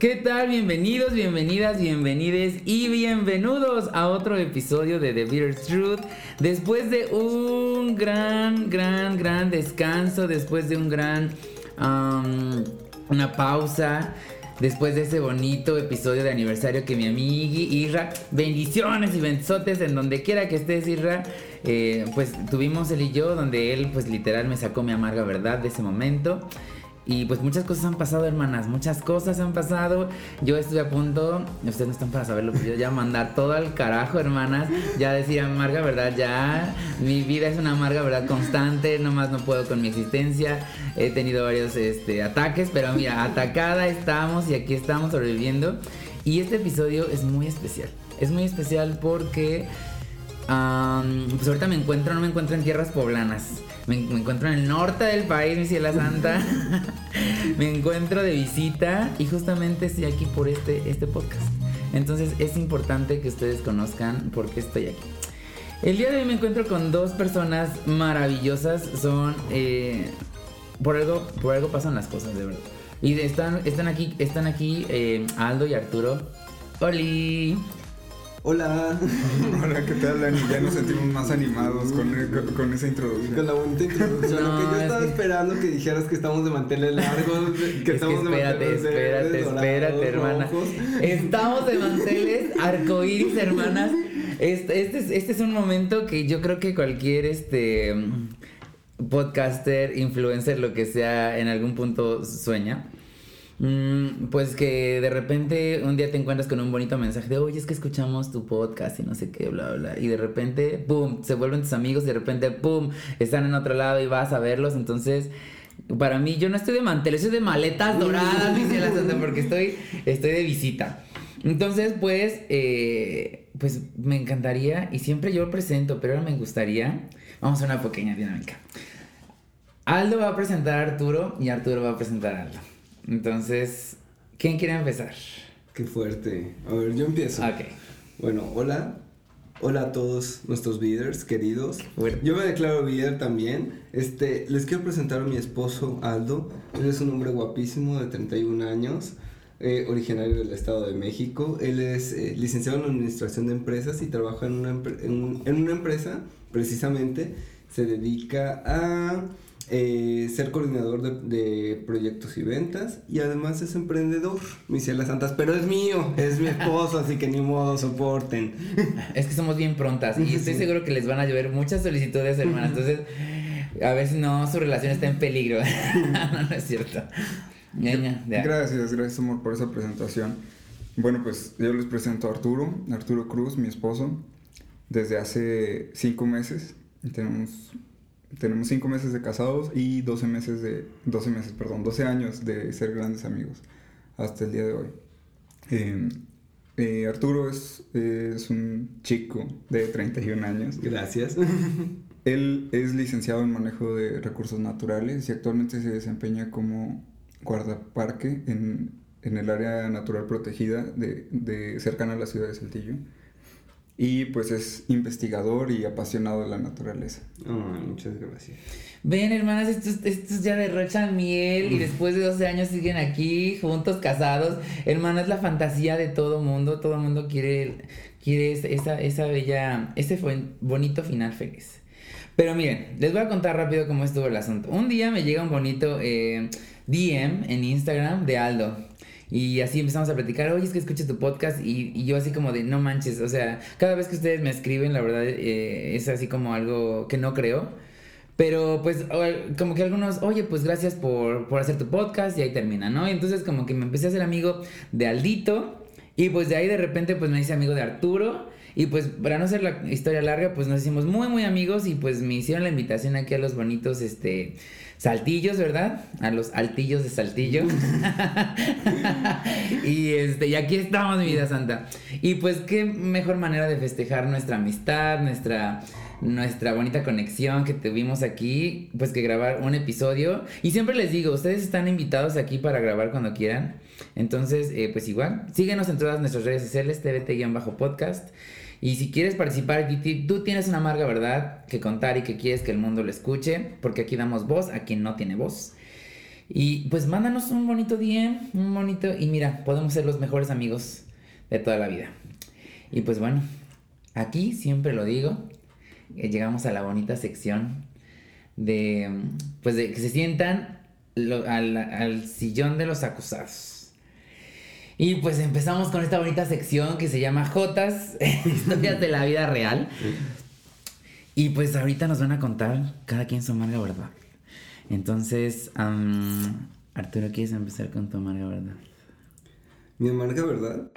¿Qué tal? Bienvenidos, bienvenidas, bienvenides y bienvenidos a otro episodio de The Bitter Truth. Después de un gran, gran, gran descanso, después de un gran, una pausa, después de ese bonito episodio de aniversario que mi amiga Irra, bendiciones y benzotes en donde quiera que estés Irra, eh, pues tuvimos él y yo, donde él pues literal me sacó mi amarga verdad de ese momento. Y pues muchas cosas han pasado, hermanas, muchas cosas han pasado. Yo estoy a punto, ustedes no están para saberlo, pero yo ya mandar todo al carajo, hermanas. Ya decir amarga, ¿verdad? Ya mi vida es una amarga, ¿verdad? Constante, nomás no puedo con mi existencia. He tenido varios este, ataques, pero mira, atacada estamos y aquí estamos sobreviviendo. Y este episodio es muy especial. Es muy especial porque pues ahorita me encuentro, no me encuentro en tierras poblanas. Me, encuentro en el norte del país, mi ciela santa. me encuentro de visita y justamente estoy aquí por este, este podcast. Entonces es importante que ustedes conozcan por qué estoy aquí. El día de hoy me encuentro con dos personas maravillosas. Son. Eh, por, algo, por algo pasan las cosas, de verdad. Y están, están aquí, están aquí eh, Aldo y Arturo. ¡Holi! Hola. Hola, ¿qué tal, Dani? Ya nos sentimos más animados con, con, esa introducción. Con la bonita introducción. lo que yo estaba esperando que dijeras que estamos de manteles largos, que estamos de manteles Espérate, espérate, hermana. Estamos de manteles arcoíris, hermanas. Este, este, es, este es un momento que yo creo que cualquier este podcaster, influencer, lo que sea, en algún punto sueña. Mm, pues que de repente un día te encuentras con un bonito mensaje de, oye, es que escuchamos tu podcast y no sé qué, bla, bla. Y de repente, ¡pum!, se vuelven tus amigos y de repente, ¡pum!, están en otro lado y vas a verlos. Entonces, para mí, yo no estoy de mantel, estoy de maletas doradas, dice la santa, porque estoy, estoy de visita. Entonces, pues, eh, pues me encantaría, y siempre yo presento, pero ahora me gustaría, vamos a una pequeña dinámica. Aldo va a presentar a Arturo y Arturo va a presentar a Aldo. Entonces, ¿quién quiere empezar? Qué fuerte. A ver, yo empiezo. Ok. Bueno, hola. Hola a todos nuestros bidders queridos. Yo me declaro bidder también. Este, les quiero presentar a mi esposo Aldo. Él es un hombre guapísimo de 31 años, eh, originario del Estado de México. Él es eh, licenciado en Administración de Empresas y trabaja en una, en una empresa, precisamente, se dedica a eh, ser coordinador de, proyectos y ventas y además es emprendedor, mis cielas santas, pero es mío, es mi esposo, así que ni modo, soporten. Es que somos bien prontas y estoy seguro que les van a llover muchas solicitudes, hermana, entonces a ver si no su relación está en peligro. no, no es cierto. Gracias, gracias amor por esa presentación. Bueno, pues yo les presento a Arturo, Arturo Cruz, mi esposo, desde hace cinco meses. Tenemos tenemos cinco meses de casados y 12 meses de, 12 meses, perdón, 12 años de ser grandes amigos hasta el día de hoy. Em, eh, Arturo es, es un chico de 31 años. Gracias. Él es licenciado en manejo de recursos naturales y actualmente se desempeña como guardaparque en, en el área natural protegida de, de cercana a la ciudad de Saltillo y pues es investigador y apasionado de la naturaleza. muchas gracias. Ven, hermanas, estos, estos ya derrochan miel y después de 12 años siguen aquí, juntos, casados. Hermanas, la fantasía de todo mundo. Todo mundo quiere, quiere esa, esa bella, ese fue bonito final feliz. Pero miren, les voy a contar rápido cómo estuvo el asunto. Un día me llega un bonito eh, DM en Instagram de Aldo. Y así empezamos a platicar, oye, es que escuches tu podcast y, yo así como de, no manches, o sea, cada vez que ustedes me escriben, la verdad eh, es así como algo que no creo. Pero pues como que algunos, oye, pues gracias por, por hacer tu podcast y ahí termina, ¿no? Y entonces como que me empecé a ser amigo de Aldito y pues de ahí de repente pues me hice amigo de Arturo. Y pues para no hacer la historia larga, pues nos hicimos muy muy amigos y pues me hicieron la invitación aquí a los bonitos este saltillos, ¿verdad? A los altillos de Saltillo. y este y aquí estamos mi vida santa. Y pues qué mejor manera de festejar nuestra amistad, nuestra nuestra bonita conexión que tuvimos aquí, pues que grabar un episodio. Y siempre les digo, ustedes están invitados aquí para grabar cuando quieran. Entonces, eh, pues igual, síguenos en todas nuestras redes sociales, TVT-podcast. Y si quieres participar, tú tienes una amarga verdad que contar y que quieres que el mundo lo escuche, porque aquí damos voz a quien no tiene voz. Y pues mándanos un bonito día, un bonito, y mira, podemos ser los mejores amigos de toda la vida. Y pues bueno, aquí siempre lo digo, eh, llegamos a la bonita sección de, pues de que se sientan al, sillón de los acusados. Y pues empezamos con esta bonita sección que se llama Jotas, historias de la vida real. Y pues ahorita nos van a contar cada quien su amarga verdad. Entonces, Arturo, ¿quieres empezar con tu amarga verdad? Mi amarga verdad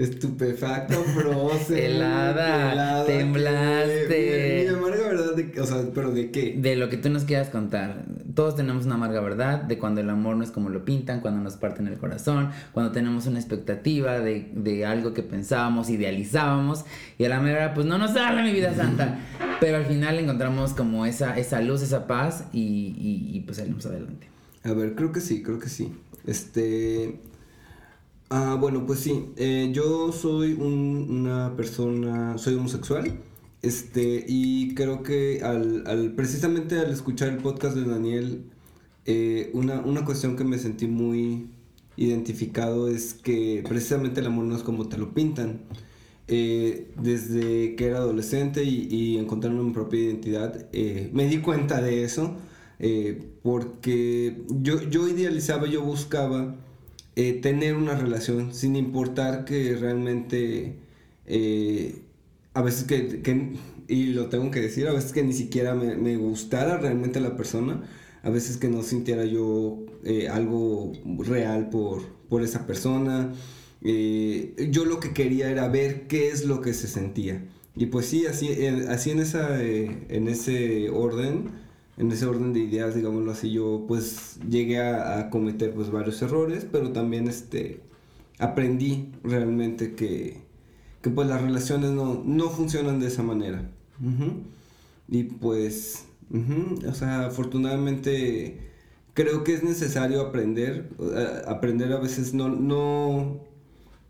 Estupefacto, frozen. helada, helada, temblaste. Mi, amarga verdad, de, o sea, pero ¿de qué? De lo que tú nos quieras contar. Todos tenemos una amarga verdad de cuando el amor no es como lo pintan, cuando nos parten el corazón, cuando tenemos una expectativa de, de algo que pensábamos, idealizábamos, y a la mera pues no nos sale mi vida santa. pero al final encontramos como esa, esa luz, esa paz, y, y, y pues salimos adelante. A ver, creo que sí, creo que sí. Este, Ah, bueno, pues sí, eh, yo soy una persona, soy homosexual, este, y creo que al, precisamente al escuchar el podcast de Daniel, eh, una, cuestión que me sentí muy identificado es que precisamente el amor no es como te lo pintan. Eh, desde que era adolescente y, y encontrando mi propia identidad, me di cuenta de eso, porque yo, yo idealizaba, yo buscaba eh, tener una relación sin importar que realmente eh, a veces que, y lo tengo que decir, a veces que ni siquiera me, gustara realmente la persona, a veces que no sintiera yo eh, algo real por, por esa persona. yo lo que quería era ver qué es lo que se sentía. Y pues sí, así, así en, esa, en ese orden en ese orden de ideas, digámoslo así, yo pues llegué a, cometer pues varios errores, pero también este aprendí realmente que, que pues las relaciones no, no funcionan de esa manera. Y pues, o sea, afortunadamente creo que es necesario aprender, eh, aprender a veces no, no,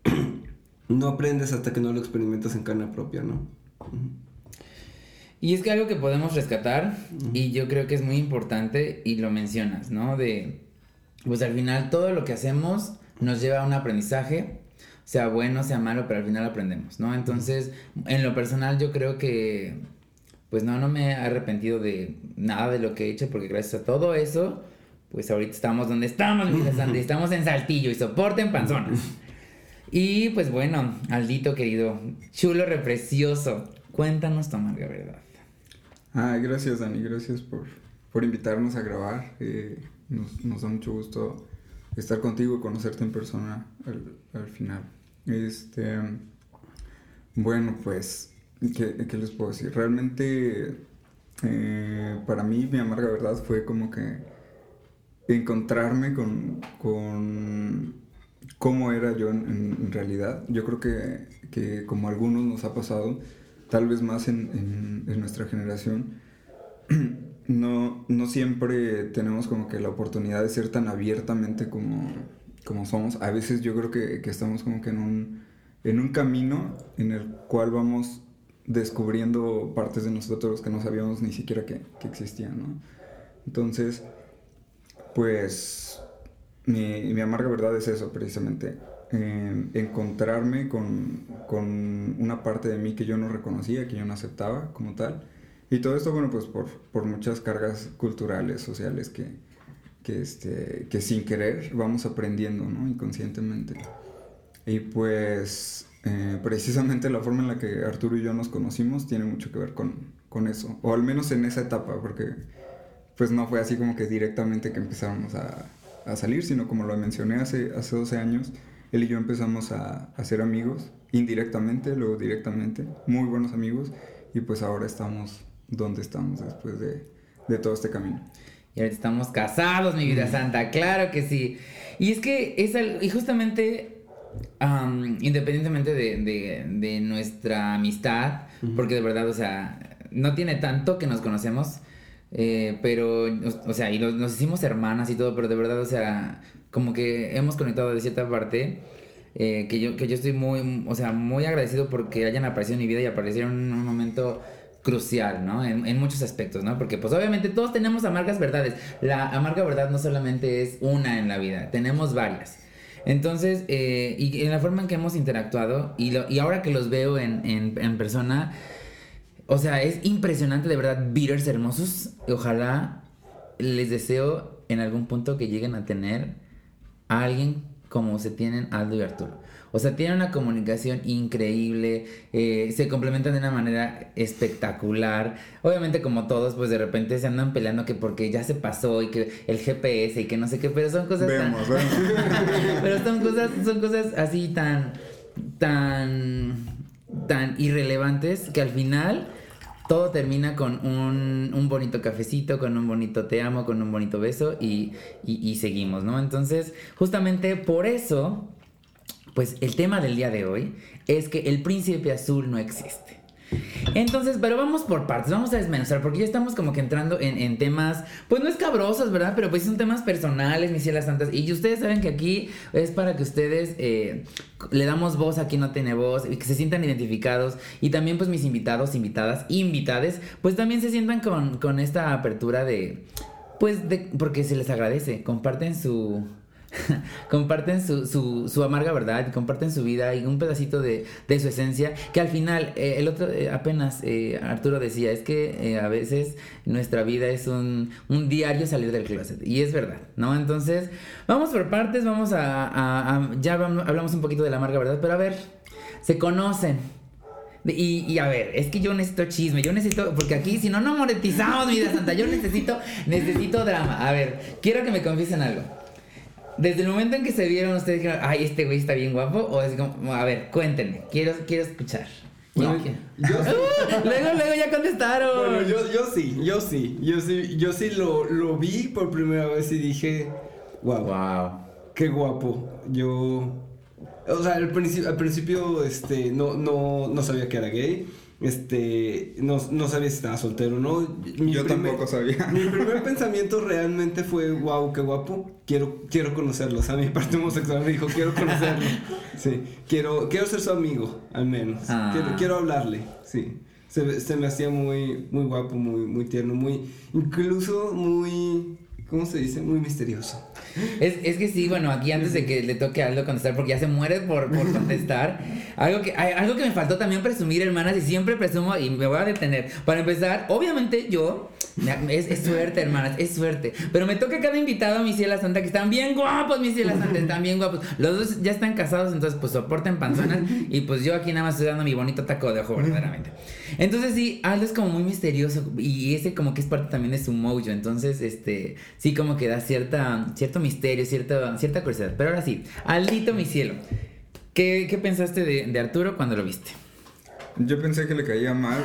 no aprendes hasta que no lo experimentas en carne propia, ¿no? Y es que algo que podemos rescatar, y yo creo que es muy importante, y lo mencionas, ¿no? De, pues al final todo lo que hacemos nos lleva a un aprendizaje, sea bueno, sea malo, pero al final aprendemos, ¿no? Entonces, en lo personal yo creo que, pues no, no me he arrepentido de nada de lo que he hecho, porque gracias a todo eso, pues ahorita estamos donde estamos, mi Sandy, estamos en Saltillo y soporten panzonas. Y pues bueno, Aldito querido, chulo, reprecioso, cuéntanos tu amarga verdad. Ah, gracias Dani, gracias por, por invitarnos a grabar. Eh, nos, da mucho gusto estar contigo y conocerte en persona al, al final. Este, bueno, pues, ¿qué, ¿qué, les puedo decir? Realmente, eh, para mí, mi amarga verdad fue como que encontrarme con, con cómo era yo en, realidad. Yo creo que, que como algunos nos ha pasado, tal vez más en, nuestra generación, no, no siempre tenemos como que la oportunidad de ser tan abiertamente como, como somos. A veces yo creo que, estamos como que en un, en un camino en el cual vamos descubriendo partes de nosotros que no sabíamos ni siquiera que, existían, ¿no? Entonces, pues mi, mi amarga verdad es eso, precisamente encontrarme con, con, una parte de mí que yo no reconocía, que yo no aceptaba como tal, Y todo esto, bueno, pues por, por muchas cargas culturales, sociales que, que, este, que sin querer vamos aprendiendo, ¿no? Inconscientemente. Y pues eh, precisamente la forma en la que Arturo y yo nos conocimos tiene mucho que ver con, con, eso, o al menos en esa etapa, porque pues no fue así como que directamente que empezamos a, a salir, sino como lo mencioné hace, hace 12 años, él y yo empezamos a, a ser amigos, indirectamente, luego directamente, muy buenos amigos, y pues ahora estamos donde estamos después de, de todo este camino. Y ahorita estamos casados, mi vida santa, claro que sí. Y es que es y justamente, independientemente de, de, nuestra amistad, porque de verdad, o sea, no tiene tanto que nos conocemos, eh, pero, o sea, y nos, hicimos hermanas y todo, pero de verdad, o sea, como que hemos conectado de cierta parte. Eh, que, yo, que yo estoy muy, o sea, muy agradecido porque hayan aparecido en mi vida y aparecieron en un momento crucial, ¿no? En, muchos aspectos, ¿no? Porque pues obviamente todos tenemos amargas verdades. La amarga verdad no solamente es una en la vida, tenemos varias. Entonces, eh, y en la forma en que hemos interactuado, y, lo, y ahora que los veo en, en, en, persona, o sea, es impresionante de verdad, beaters hermosos. Ojalá les deseo en algún punto que lleguen a tener a alguien como se tienen Aldo y Arturo. O sea, tienen una comunicación increíble, eh, se complementan de una manera espectacular. Obviamente como todos, pues de repente se andan peleando que porque ya se pasó y que el GPS y que no sé qué, pero son cosas tan... pero son cosas, son cosas así tan, tan, tan irrelevantes que al final todo termina con un, un, bonito cafecito, con un bonito te amo, con un bonito beso y, y, y, seguimos, ¿no? Entonces, justamente por eso pues el tema del día de hoy es que el príncipe azul no existe. Entonces, pero vamos por partes, vamos a desmenuzar, porque ya estamos como que entrando en, temas, pues no escabrosos, ¿verdad? Pero pues son temas personales, mis cielas santas. Y ustedes saben que aquí es para que ustedes eh, le damos voz a quien no tiene voz, y que se sientan identificados. Y también pues mis invitados, invitadas, invitades, pues también se sientan con, con esta apertura de, pues de, porque se les agradece, comparten su comparten su, su, amarga verdad, comparten su vida y un pedacito de, de su esencia, que al final, eh, el otro, eh, apenas eh, Arturo decía, es que a veces nuestra vida es un, un, diario salir del closet, y es verdad, ¿no? Entonces, vamos por partes, vamos a, a, ya hablamos un poquito de la amarga verdad, pero a ver, se conocen. Y, y, a ver, es que yo necesito chisme, yo necesito, porque aquí si no, no monetizamos, vida santa, yo necesito, necesito drama. A ver, quiero que me confiesen algo. Desde el momento en que se vieron, ustedes dijeron, ay, este güey está bien guapo. O es como, a ver, cuéntenme, quiero, quiero escuchar. Bueno, yo, luego, luego ya contestaron. Bueno, yo, yo sí, yo sí, yo sí, yo sí lo, lo vi por primera vez y dije, wow, wow, qué guapo. Yo, o sea, al principio, al principio este, no, no, no sabía que era gay este, no, no sabía si estaba soltero o no. Yo tampoco sabía. Mi primer pensamiento realmente fue, wow, qué guapo, quiero, quiero conocerlo. O sea, mi parte homosexual me dijo, quiero conocerlo. Sí, quiero, quiero ser su amigo, al menos. Ah. Quiero, hablarle, sí. Se, se, me hacía muy, muy guapo, muy, muy tierno, muy, incluso muy, ¿cómo se dice? Muy misterioso. Es, es, que sí, bueno, aquí antes de que le toque a Aldo contestar, porque ya se muere por, por contestar, algo que, algo que me faltó también presumir, hermanas, y siempre presumo, y me voy a detener. Para empezar, obviamente yo, es, es suerte, hermanas, es suerte, pero me toca cada invitado a mi ciela santa, que están bien guapos, mis cielas santas, están bien guapos. Los dos ya están casados, entonces pues soporten panzonas, y pues yo aquí nada más estoy dando mi bonito taco de ojo, verdaderamente. Entonces sí, Aldo es como muy misterioso, y ese como que es parte también de su mojo, entonces, este, sí como que da cierta, cierto misterio, cierta, cierta curiosidad. Pero ahora sí, Aldito, mi cielo, ¿qué, qué pensaste de, Arturo cuando lo viste? Yo pensé que le caía mal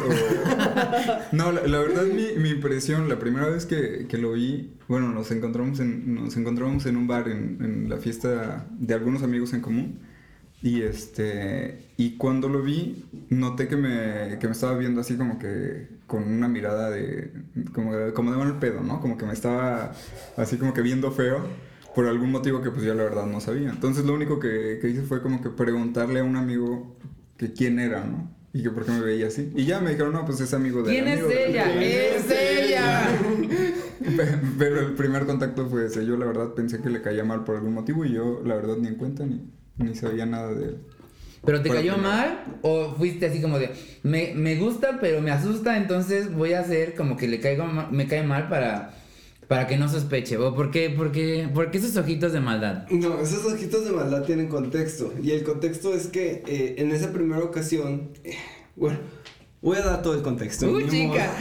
no, la, verdad mi, impresión, la primera vez que, que, lo vi, bueno, nos encontramos en, nos encontramos en un bar en la fiesta de algunos amigos en común. Y este y cuando lo vi, noté que me, que me estaba viendo así como que con una mirada de como, como de mal pedo, ¿no? Como que me estaba así como que viendo feo por algún motivo que pues yo la verdad no sabía. Entonces lo único que, que hice fue como que preguntarle a un amigo que quién era, ¿no? Y que por qué me veía así. Y ya me dijeron, no, pues es amigo de ¿Quién es ella? ¡Es ella! Pero el primer contacto fue ese. Yo la verdad pensé que le caía mal por algún motivo y yo la verdad ni en cuenta ni, ni sabía nada de él. ¿Pero te cayó mal o fuiste así como de, me, me gusta pero me asusta, entonces voy a hacer como que le caigo me cae mal para para que no sospeche. ¿O por qué, por, qué, por qué esos ojitos de maldad? No, esos ojitos de maldad tienen contexto. Y el contexto es que eh, en esa primera ocasión. Eh, bueno, voy a dar todo el contexto. ¡Uy, chica!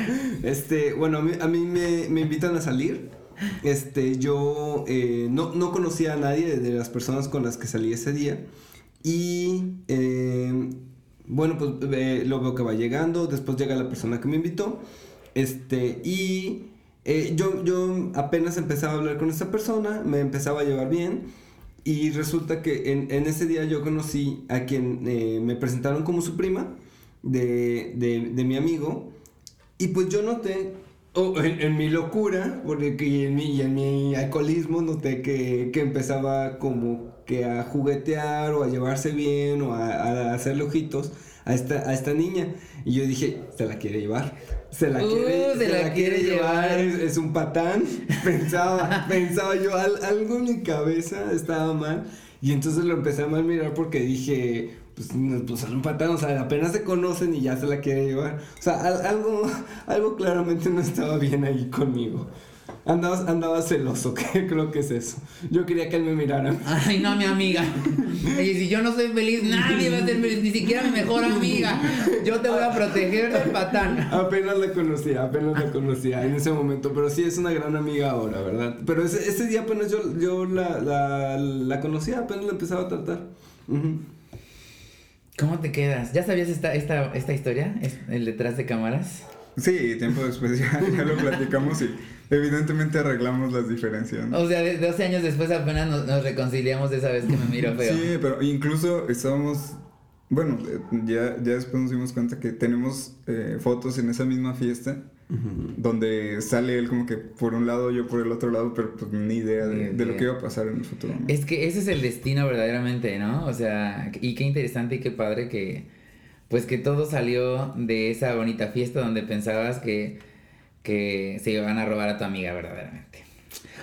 Este, bueno, a mí, a mí me, me, invitan a salir. Este, yo eh, no, no, conocía a nadie de las personas con las que salí ese día. Y. bueno, pues lo veo que va llegando. Después llega la persona que me invitó. Este, y eh, yo, yo apenas empezaba a hablar con esta persona, me empezaba a llevar bien y resulta que en, ese día yo conocí a quien eh, me presentaron como su prima de, de, de, mi amigo y pues yo noté, oh, en, mi locura, porque y en, mi, en mi alcoholismo noté que, que, empezaba como que a juguetear o a llevarse bien o a, a hacerle ojitos a esta, a esta niña y yo dije, se la quiere llevar se la quiere, uh, se, la, quiere, llevar, Es, un patán. Pensaba, pensaba yo, algo en mi cabeza estaba mal. Y entonces lo empecé a mal mirar porque dije, pues, pues es un patán, o sea, apenas se conocen y ya se la quiere llevar. O sea, algo, algo claramente no estaba bien ahí conmigo. Andaba, andaba celoso, que creo que es eso. Yo quería que él me mirara. Ay, no, mi amiga. Y si yo no soy feliz, nadie va a ser feliz, ni siquiera mi mejor amiga. Yo te voy a proteger del patán. Apenas la conocía, apenas la conocía en ese momento, pero sí es una gran amiga ahora, ¿verdad? Pero ese, ese día apenas yo, yo la, la, la conocía, apenas la empezaba a tratar. ¿Cómo te quedas? ¿Ya sabías esta, esta, esta historia? ¿El detrás de cámaras? Sí, tiempo después ya, ya lo platicamos y Evidentemente arreglamos las diferencias. O sea, 12 años después apenas nos, reconciliamos de esa vez que me miro feo. Sí, pero incluso estábamos. Bueno, ya, ya después nos dimos cuenta que tenemos eh, fotos en esa misma fiesta donde sale él como que por un lado, yo por el otro lado, pero pues ni idea de, lo que iba a pasar en el futuro. Es que ese es el destino verdaderamente, ¿no? O sea, y qué interesante y qué padre que, pues que todo salió de esa bonita fiesta donde pensabas que que se iban a robar a tu amiga verdaderamente.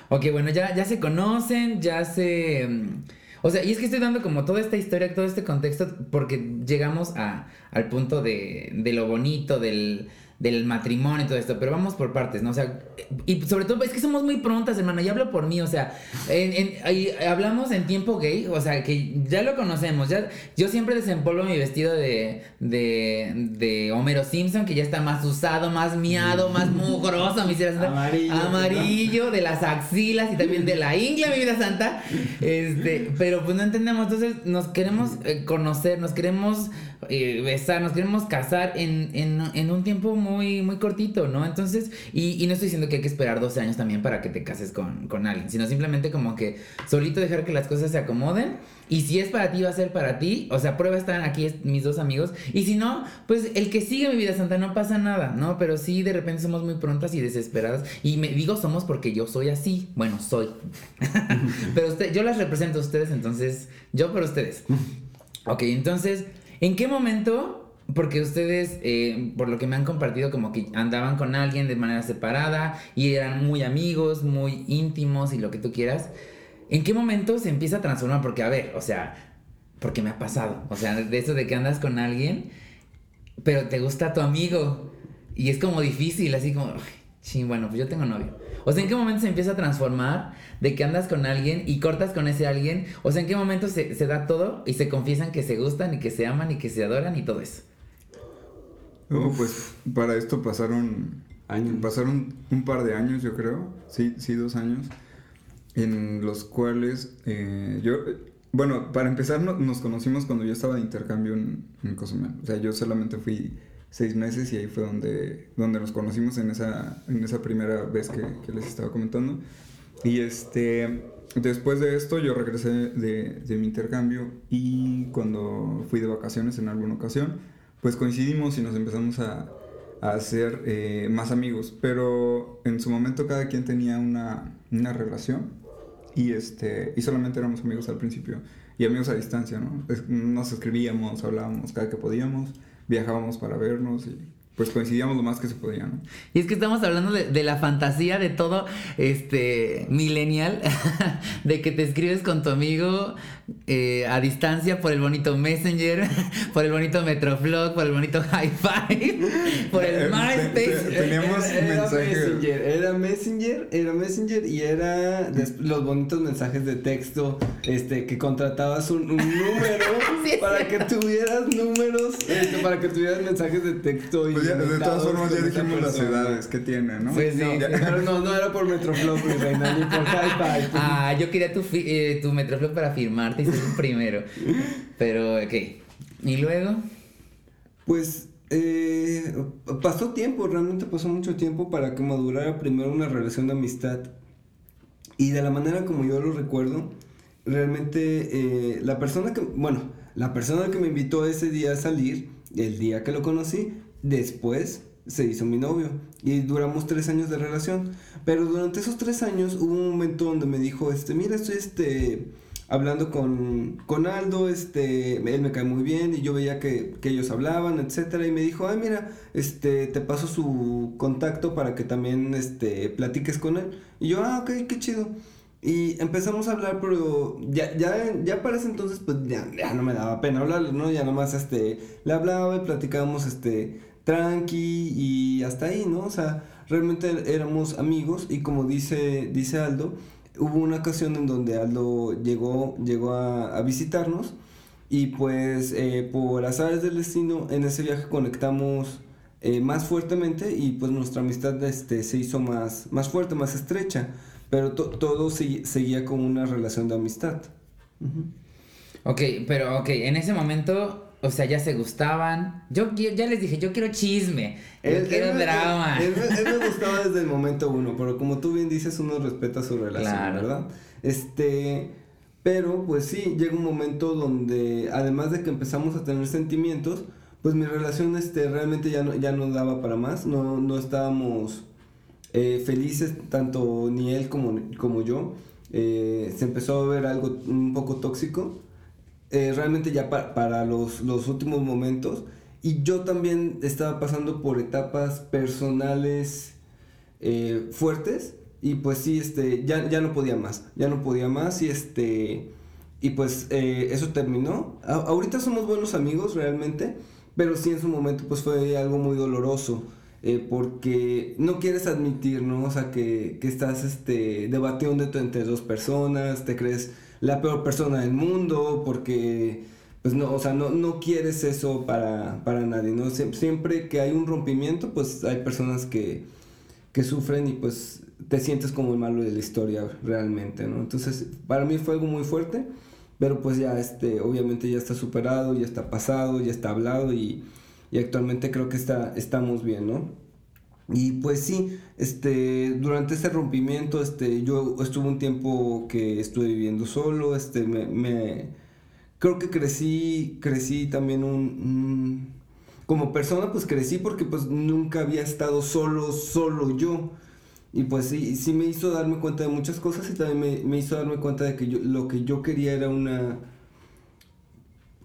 Ok, bueno, ya, ya se conocen, ya se... Mm, o sea, y es que estoy dando como toda esta historia, todo este contexto, porque llegamos a, al punto de, de lo bonito, del, del matrimonio y todo esto, pero vamos por partes, ¿no? O sea, y sobre todo es que somos muy prontas, hermano, y hablo por mí, o sea, en, hablamos en tiempo gay, o sea, que ya lo conocemos, ya, yo siempre desempolvo mi vestido de, de, de Homero Simpson, que ya está más usado, más miado, más mugroso, mi amarillo, amarillo, de las axilas y también de la ingle, mi vida santa, este, pero pues no entendemos, entonces nos queremos eh, conocer, nos queremos eh, besar, nos queremos casar en, en, en, un tiempo muy, muy cortito, ¿no? Entonces, y, y, no estoy diciendo que hay que esperar 12 años también para que te cases con, con alguien, sino simplemente como que solito dejar que las cosas se acomoden. Y si es para ti, va a ser para ti. O sea, prueba están aquí mis dos amigos. Y si no, pues el que sigue mi vida santa no pasa nada, ¿no? Pero sí, de repente somos muy prontas y desesperadas. Y me digo somos porque yo soy así. Bueno, soy. Pero usted, yo las represento a ustedes, entonces, yo por ustedes. Ok, entonces ¿En qué momento? Porque ustedes, eh, por lo que me han compartido, como que andaban con alguien de manera separada y eran muy amigos, muy íntimos y lo que tú quieras. ¿En qué momento se empieza a transformar? Porque, a ver, o sea, porque me ha pasado. O sea, de eso de que andas con alguien, pero te gusta tu amigo. Y es como difícil, así como, sí, bueno, pues yo tengo novio. O sea, ¿en qué momento se empieza a transformar de que andas con alguien y cortas con ese alguien? O sea, ¿en qué momento se, da todo y se confiesan que se gustan y que se aman y que se adoran y todo eso? Pues para esto pasaron años. Pasaron un par de años, yo creo. Sí, sí, dos años. En los cuales eh, yo. Bueno, para empezar, nos conocimos cuando yo estaba de intercambio en, en Cozumel. O sea, yo solamente fui seis meses y ahí fue donde, donde nos conocimos en esa, en esa primera vez que, les estaba comentando. Y este, después de esto yo regresé de, de, mi intercambio y cuando fui de vacaciones en alguna ocasión, pues coincidimos y nos empezamos a, a hacer eh, más amigos. Pero en su momento cada quien tenía una, una relación y, este, y solamente éramos amigos al principio y amigos a distancia, ¿no? Nos escribíamos, hablábamos cada que podíamos viajábamos para vernos y pues coincidíamos lo más que se podía, ¿no? Y es que estamos hablando de, la fantasía de todo este millennial, de que te escribes con tu amigo eh, a distancia por el bonito Messenger, por el bonito Metroflog, por el bonito Hi-Fi, por el eh, MySpace. Teníamos era Messenger, era Messenger, era Messenger y era los bonitos mensajes de texto, este, que contratabas un, número para que tuvieras números, este, para que tuvieras mensajes de texto y pues de todas formas ya dijimos las edades que tiene, ¿no? Pues sí, no, no, era por Metroflop, mi reina, ni por hi Ah, yo quería tu, eh, tu Metroflop para firmarte y ser el primero. Pero, ok. ¿Y luego? Pues eh, pasó tiempo, realmente pasó mucho tiempo para que madurara primero una relación de amistad. Y de la manera como yo lo recuerdo, realmente eh, la persona que, bueno, la persona que me invitó ese día a salir, el día que lo conocí, Después se hizo mi novio y duramos tres años de relación. Pero durante esos tres años hubo un momento donde me dijo, este, mira, estoy este, hablando con, con Aldo, este, él me cae muy bien y yo veía que, que, ellos hablaban, etcétera, y me dijo, ay, mira, este, te paso su contacto para que también, este, platiques con él. Y yo, ah, ok, qué chido. Y empezamos a hablar, pero ya, ya, ya para ese entonces, pues ya, ya no me daba pena hablarle, ¿no? Ya nomás, este, le hablaba y platicábamos, este, tranqui y hasta ahí, ¿no? O sea, realmente éramos amigos y como dice, dice Aldo, hubo una ocasión en donde Aldo llegó, llegó a, visitarnos y pues eh, por azares del destino en ese viaje conectamos eh, más fuertemente y pues nuestra amistad este, se hizo más, más fuerte, más estrecha, pero todo seguía como una relación de amistad. Ok, pero ok, en ese momento o sea, ya se gustaban. Yo ya les dije, yo quiero chisme. Yo quiero drama. Él, me gustaba desde el momento uno, pero como tú bien dices, uno respeta su relación, ¿verdad? Este. Pero, pues sí, llega un momento donde, además de que empezamos a tener sentimientos, pues mi relación este, realmente ya no, ya no daba para más. No, no estábamos eh, felices, tanto ni él como, como yo. Eh, se empezó a ver algo un poco tóxico. Eh, realmente ya para los, los últimos momentos. Y yo también estaba pasando por etapas personales eh, fuertes. Y pues sí, este, ya, ya no podía más. Ya no podía más. Y este. Y pues eh, eso terminó. ahorita somos buenos amigos realmente. Pero sí en su momento pues fue algo muy doloroso. porque no quieres admitir, ¿no? O sea, que, que estás este, debatiendo entre dos personas, te crees la peor persona del mundo, porque, pues no, o sea, no, no quieres eso para, para nadie, ¿no? siempre que hay un rompimiento, pues hay personas que, que sufren y pues te sientes como el malo de la historia realmente, ¿no? Entonces, para mí fue algo muy fuerte, pero pues ya, este, obviamente ya está superado, ya está pasado, ya está hablado y, y actualmente creo que está, estamos bien, ¿no? Y pues sí, este, durante ese rompimiento, este, yo estuve un tiempo que estuve viviendo solo, este, me, creo que crecí, crecí también un, como persona, pues crecí porque pues nunca había estado solo, solo yo. Y pues sí, sí me hizo darme cuenta de muchas cosas y también me, me hizo darme cuenta de que yo, lo que yo quería era una,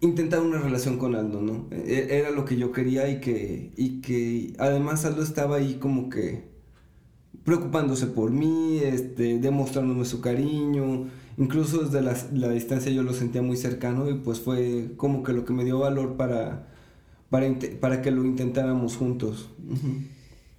intentar una relación con Aldo, ¿no? E, era lo que yo quería y que, y que además Aldo estaba ahí como que preocupándose por mí, este, demostrándome su cariño, incluso desde la, la, distancia yo lo sentía muy cercano y pues fue como que lo que me dio valor para, para, para que lo intentáramos juntos.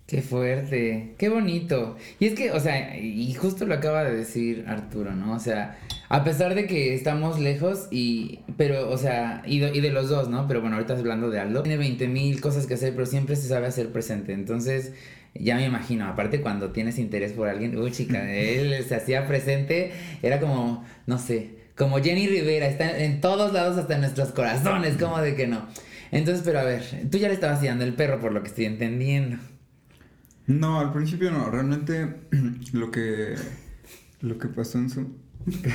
Qué fuerte, qué bonito. Y es que, o sea, y justo lo acaba de decir Arturo, ¿no? O sea, a pesar de que estamos lejos y, pero, o sea, y de, y de los dos, ¿no? Pero bueno, ahorita hablando de Aldo. Tiene 20 mil cosas que hacer, pero siempre se sabe hacer presente. Entonces, ya me imagino, aparte cuando tienes interés por alguien, uy, chica, él se hacía presente, era como, no sé, como Jenny Rivera, está en todos lados hasta en nuestros corazones, como de que no. Entonces, pero a ver, tú ya le estabas guiando el perro por lo que estoy entendiendo. No, al principio no. Realmente lo que lo que pasó en su se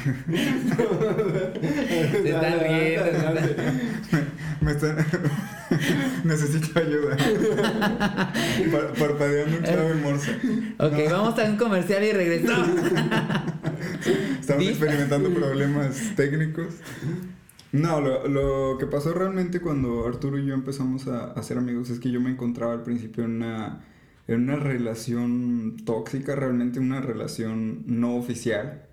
están riendo. Me, están... Necesito ayuda. parpadeando un clave morse. Ok, vamos a un comercial y regresamos. Estamos experimentando problemas técnicos. No, lo, lo, que pasó realmente cuando Arturo y yo empezamos a, a ser amigos es que yo me encontraba al principio en una, en una relación tóxica, realmente una relación no oficial.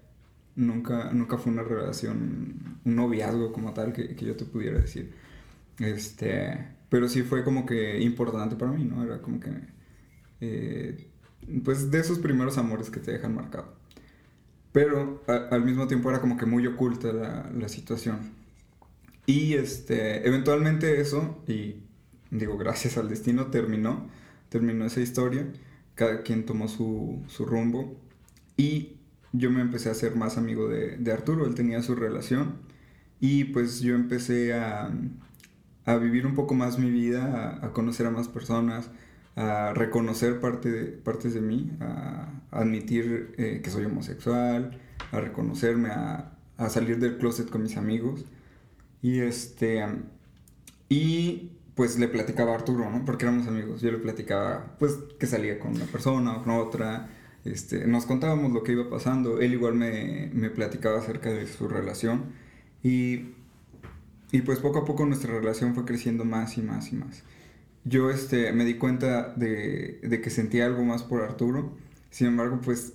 Nunca, nunca fue una relación, un noviazgo como tal que, que yo te pudiera decir. Este, pero sí fue como que importante para mí, ¿no? Era como que, eh, pues de esos primeros amores que te dejan marcado. Pero al mismo tiempo era como que muy oculta la, la situación. Y este, eventualmente eso, y digo, gracias al destino, terminó, terminó esa historia, cada quien tomó su, su rumbo y yo me empecé a ser más amigo de, de, Arturo, él tenía su relación y pues yo empecé a, a vivir un poco más mi vida, a, conocer a más personas, a reconocer parte partes de mí, a, admitir eh, que soy homosexual, a reconocerme, a, a salir del closet con mis amigos. Y este. Y pues le platicaba a Arturo, ¿no? Porque éramos amigos. Yo le platicaba, pues, que salía con una persona o con otra. Este, nos contábamos lo que iba pasando. Él igual me, me platicaba acerca de su relación. Y, y pues poco a poco nuestra relación fue creciendo más y más y más. Yo este, me di cuenta de, de que sentía algo más por Arturo. Sin embargo, pues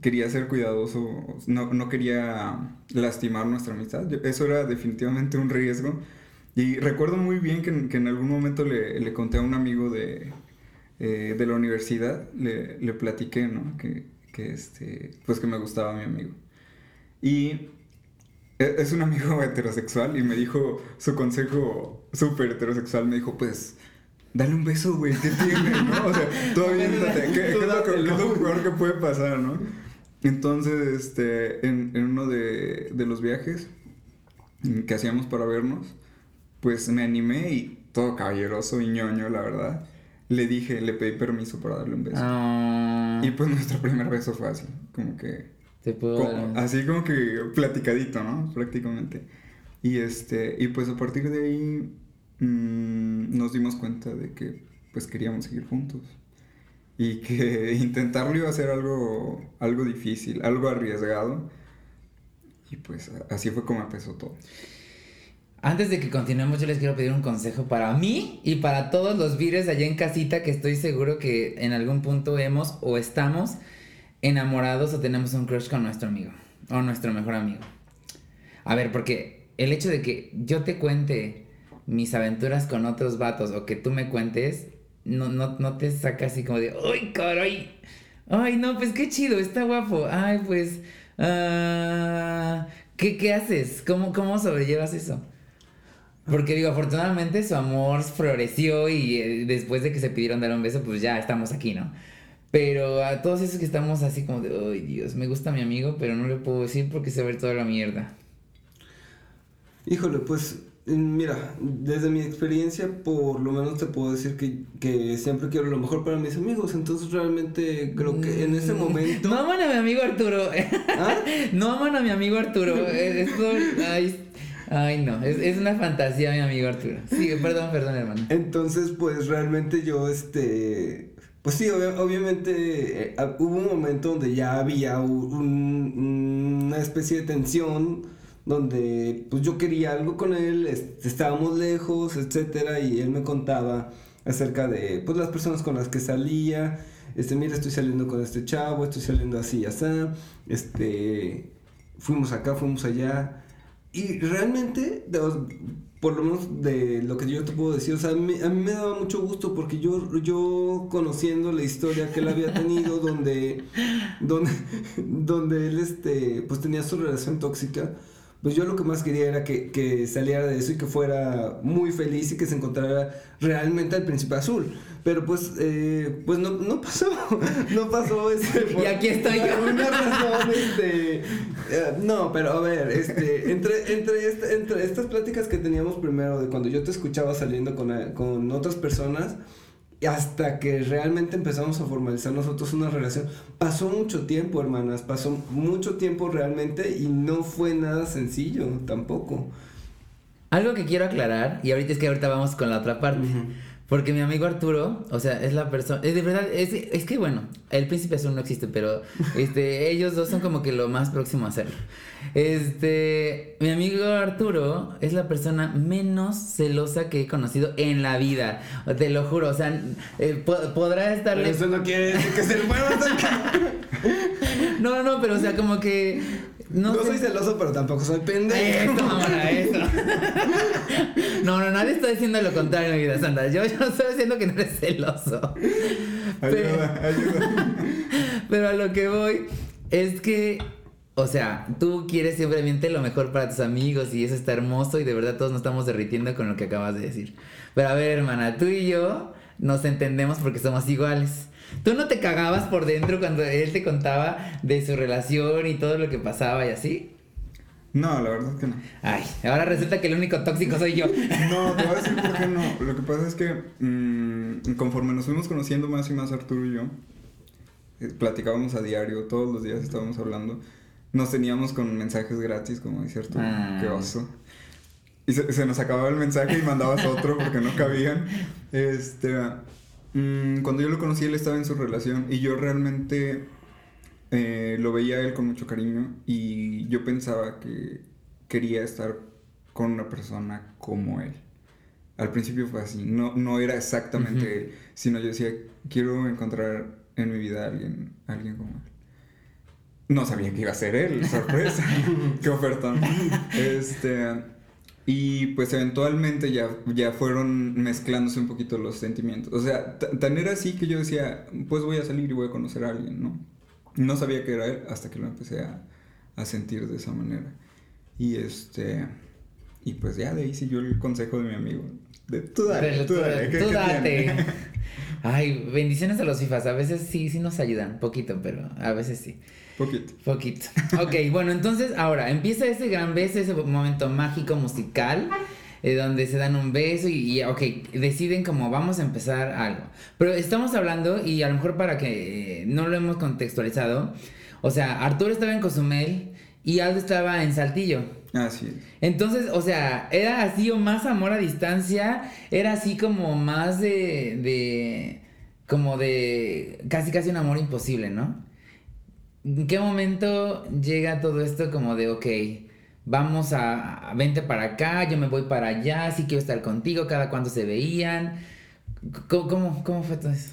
quería ser cuidadoso, no, no quería lastimar nuestra amistad. eso era definitivamente un riesgo. Y recuerdo muy bien que, que en algún momento le, le, conté a un amigo de, eh, de la universidad, le, le platiqué, ¿no? Que, que, este, pues que me gustaba mi amigo. Y e, es un amigo heterosexual y me dijo su consejo súper heterosexual, me dijo, pues dale un beso, güey, ¿qué tiene, no? O sea, todavía ¿qué, ¿qué, es lo, que, lo peor que puede pasar, no? Entonces, este, en, en uno de, de, los viajes que hacíamos para vernos, pues me animé y todo caballeroso y ñoño, la verdad. Le dije, le pedí permiso para darle un beso. Ah. Y pues nuestro primer beso fue así, como que... Te puedo Así como que platicadito, ¿no? Prácticamente. Y este, y pues a partir de ahí mmm, nos dimos cuenta de que pues queríamos seguir juntos y que intentarlo iba a ser algo, algo difícil, algo arriesgado. Y pues así fue como empezó todo. Antes de que continuemos, yo les quiero pedir un consejo para mí y para todos los virus allá en casita que estoy seguro que en algún punto hemos o estamos enamorados o tenemos un crush con nuestro amigo o nuestro mejor amigo. A ver, porque el hecho de que yo te cuente mis aventuras con otros vatos o que tú me cuentes no, no, no te saca así como de, ¡ay, caray! Ay, no, pues qué chido, está guapo. Ay, pues, uh, ¿qué, ¿qué, haces? ¿Cómo, ¿Cómo sobrellevas eso? Porque digo, afortunadamente su amor floreció y eh, después de que se pidieron dar un beso, pues ya estamos aquí, ¿no? Pero a todos esos que estamos así como de, ay Dios, me gusta mi amigo, pero no le puedo decir porque se ve toda la mierda. Híjole, pues Mira, desde mi experiencia, por lo menos te puedo decir que, que, siempre quiero lo mejor para mis amigos. Entonces, realmente creo que en ese mm. momento. No aman a mi amigo Arturo. ¿Ah? no aman a mi amigo Arturo. Esto. Ay, ay no. Es, es, una fantasía, mi amigo Arturo. Sí, perdón, perdón, hermano. Entonces, pues realmente yo, este. Pues sí, obviamente eh, hubo un momento donde ya había un, una especie de tensión donde pues yo quería algo con él, estábamos lejos, etcétera, y él me contaba acerca de pues las personas con las que salía, este, mira, estoy saliendo con este chavo, estoy saliendo así y así, este, fuimos acá, fuimos allá, y realmente, por lo menos de lo que yo te puedo decir, o sea, a mí, me daba mucho gusto porque yo, yo conociendo la historia que él había tenido, donde, donde, donde él, este, pues tenía su relación tóxica, pues yo lo que más quería era que, que, saliera de eso y que fuera muy feliz y que se encontrara realmente al príncipe azul. Pero pues, eh, pues no, no pasó, no pasó este, y aquí estoy yo. Una razón, este, eh, no, pero a ver, este, entre, entre, este, entre estas pláticas que teníamos primero de cuando yo te escuchaba saliendo con, con otras personas, hasta que realmente empezamos a formalizar nosotros una relación. Pasó mucho tiempo, hermanas, pasó mucho tiempo realmente y no fue nada sencillo tampoco. Algo que quiero aclarar, y ahorita es que ahorita vamos con la otra parte, Porque mi amigo Arturo, o sea, es la persona, es de verdad, es, es que bueno, el príncipe azul no existe, pero este, ellos dos son como que lo más próximo a hacerlo. Este, mi amigo Arturo es la persona menos celosa que he conocido en la vida, te lo juro, o sea, eh, podrá estarle... eso no quiere decir que se le pueda No, no, pero o sea, como que no, soy celoso, pero tampoco soy pendejo. Eso, No, no, nadie está diciendo lo contrario mi vida santa. Yo, yo estoy diciendo que no eres celoso. Ayuda, ayuda. Pero a lo que voy es que, o sea, tú quieres simplemente lo mejor para tus amigos y eso está hermoso y de verdad todos nos estamos derritiendo con lo que acabas de decir. Pero a ver, hermana, tú y yo nos entendemos porque somos iguales. ¿Tú no te cagabas por dentro cuando él te contaba de su relación y todo lo que pasaba y así? No, la verdad es que no. Ay, ahora resulta que el único tóxico soy yo. No, te voy a decir por qué no. Lo que pasa es que mm, conforme nos fuimos conociendo más y más Arturo y yo, eh, platicábamos a diario, todos los días estábamos hablando. Nos teníamos con mensajes gratis, como dice Arturo. Ah. Qué oso. Y se, se, nos acababa el mensaje y mandabas otro porque no cabían. Este, Mm, cuando yo lo conocí, él estaba en su relación y yo realmente eh, lo veía a él con mucho cariño y yo pensaba que quería estar con una persona como él. Al principio fue así, no, no era exactamente él, sino yo decía, quiero encontrar en mi vida a alguien, alguien como él. No sabía que iba a ser él, sorpresa, qué oferta. Este, y pues eventualmente ya, ya fueron mezclándose un poquito los sentimientos. O sea, tan era así que yo decía, pues voy a salir y voy a conocer a alguien, ¿no? No sabía que era él hasta que lo empecé a, a sentir de esa manera. Y este... Y pues ya de ahí siguió el consejo de mi amigo. De tú dale, tú dale, ¿qué, tú date. Ay, bendiciones a los FIFAs. A veces sí, sí nos ayudan, poquito, pero a veces sí. Poquito. Poquito. Ok, bueno, entonces ahora empieza ese gran beso, ese momento mágico musical. Eh, donde se dan un beso y, y, ok, deciden como vamos a empezar algo. Pero estamos hablando, y a lo mejor para que eh, no lo hemos contextualizado, o sea, Arturo estaba en Cozumel y Aldo estaba en Saltillo. Así es. Entonces, o sea, era así o más amor a distancia, era así como más de, de, como de, casi casi un amor imposible, ¿no? ¿En qué momento llega todo esto como de, ok, vamos a, vente para acá, yo me voy para allá, sí quiero estar contigo, cada cuando se veían? ¿Cómo, cómo, fue todo eso?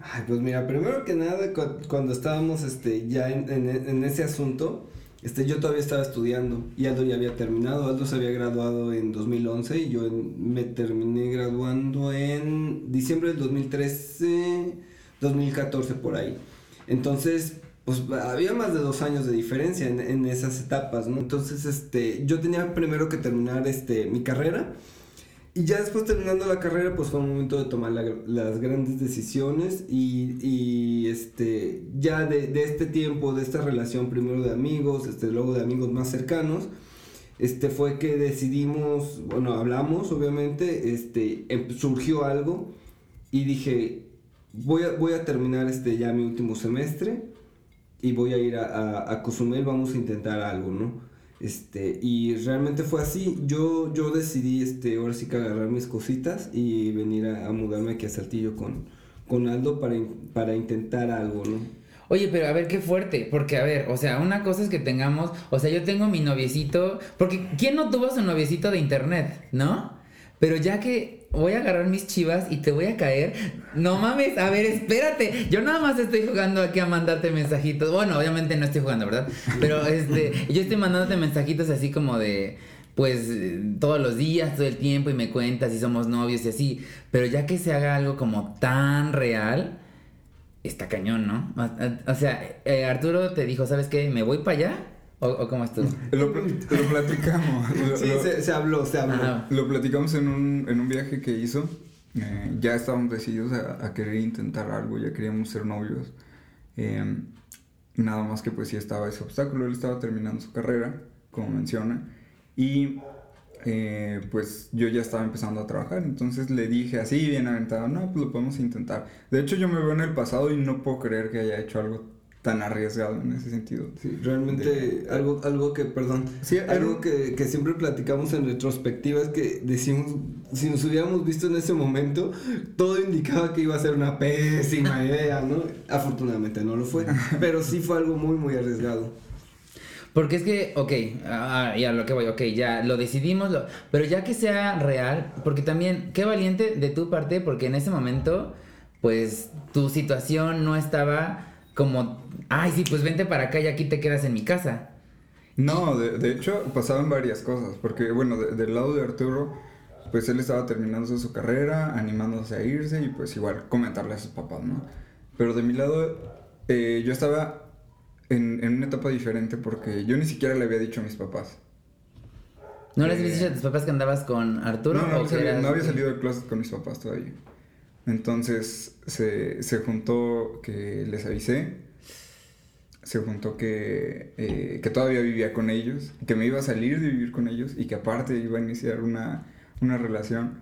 Ay, pues mira, primero que nada, cuando estábamos este, ya en, en, ese asunto, este, yo todavía estaba estudiando y Aldo ya había terminado. Aldo se había graduado en 2011 y yo me terminé graduando en diciembre del 2013, 2014 por ahí. Entonces, pues había más de dos años de diferencia en, en, esas etapas, ¿no? Entonces, este, yo tenía primero que terminar, este, mi carrera. Y ya después terminando la carrera, pues fue un momento de tomar las grandes decisiones y, y este, ya de, de, este tiempo, de esta relación primero de amigos, este, luego de amigos más cercanos, este, fue que decidimos, bueno, hablamos obviamente, este, em, surgió algo y dije, voy a, voy a terminar este, ya mi último semestre y voy a ir a, a, Cozumel, vamos a intentar algo, ¿no? Este, y realmente fue así, yo, yo decidí, este, ahora sí que agarrar mis cositas y venir a, mudarme aquí a Saltillo con, con Aldo para, para intentar algo, ¿no? Oye, pero a ver qué fuerte, porque a ver, o sea, una cosa es que tengamos, o sea, yo tengo mi noviecito, porque ¿quién no tuvo su noviecito de internet, no? Pero ya que voy a agarrar mis chivas y te voy a caer, no mames, a ver, espérate. Yo nada más estoy jugando aquí a mandarte mensajitos. Bueno, obviamente no estoy jugando, ¿verdad? Pero este, yo estoy mandándote mensajitos así como de pues todos los días, todo el tiempo y me cuentas si somos novios y así, pero ya que se haga algo como tan real, está cañón, ¿no? O sea, eh, Arturo te dijo, ¿sabes qué? Me voy para allá ¿O, cómo estuvo? Lo, lo platicamos. sí, se, habló, se habló. Lo platicamos en un, en un viaje que hizo. Eh, ya estábamos decididos a, a, querer intentar algo, ya queríamos ser novios. Eh, nada más que pues sí estaba ese obstáculo, él estaba terminando su carrera, como menciona, y eh, pues yo ya estaba empezando a trabajar, entonces le dije así bien aventado, no, pues lo podemos intentar. De hecho yo me veo en el pasado y no puedo creer que haya hecho algo tan arriesgado en ese sentido. Sí, realmente algo, algo que, perdón, sí, algo que, que, siempre platicamos en retrospectiva es que decimos, si nos hubiéramos visto en ese momento, todo indicaba que iba a ser una pésima idea, ¿no? Afortunadamente no lo fue, pero sí fue algo muy, muy arriesgado. Porque es que, ok, ah, ya lo que voy, ok, ya lo decidimos, lo, pero ya que sea real, porque también, qué valiente de tu parte, porque en ese momento, pues tu situación no estaba como, ay, sí, pues vente para acá y aquí te quedas en mi casa. No, de, de hecho pasaban varias cosas, porque bueno, del lado de Arturo, pues él estaba terminando su carrera, animándose a irse y pues igual comentarle a sus papás, ¿no? Pero de mi lado, eh, yo estaba en, en, una etapa diferente porque yo ni siquiera le había dicho a mis papás. ¿No les habías dicho a tus papás que andabas con Arturo? No, no, no había salido de clases con mis papás todavía. Entonces se, se juntó que les avisé, se juntó que, eh, que todavía vivía con ellos, que me iba a salir de vivir con ellos y que aparte iba a iniciar una, una relación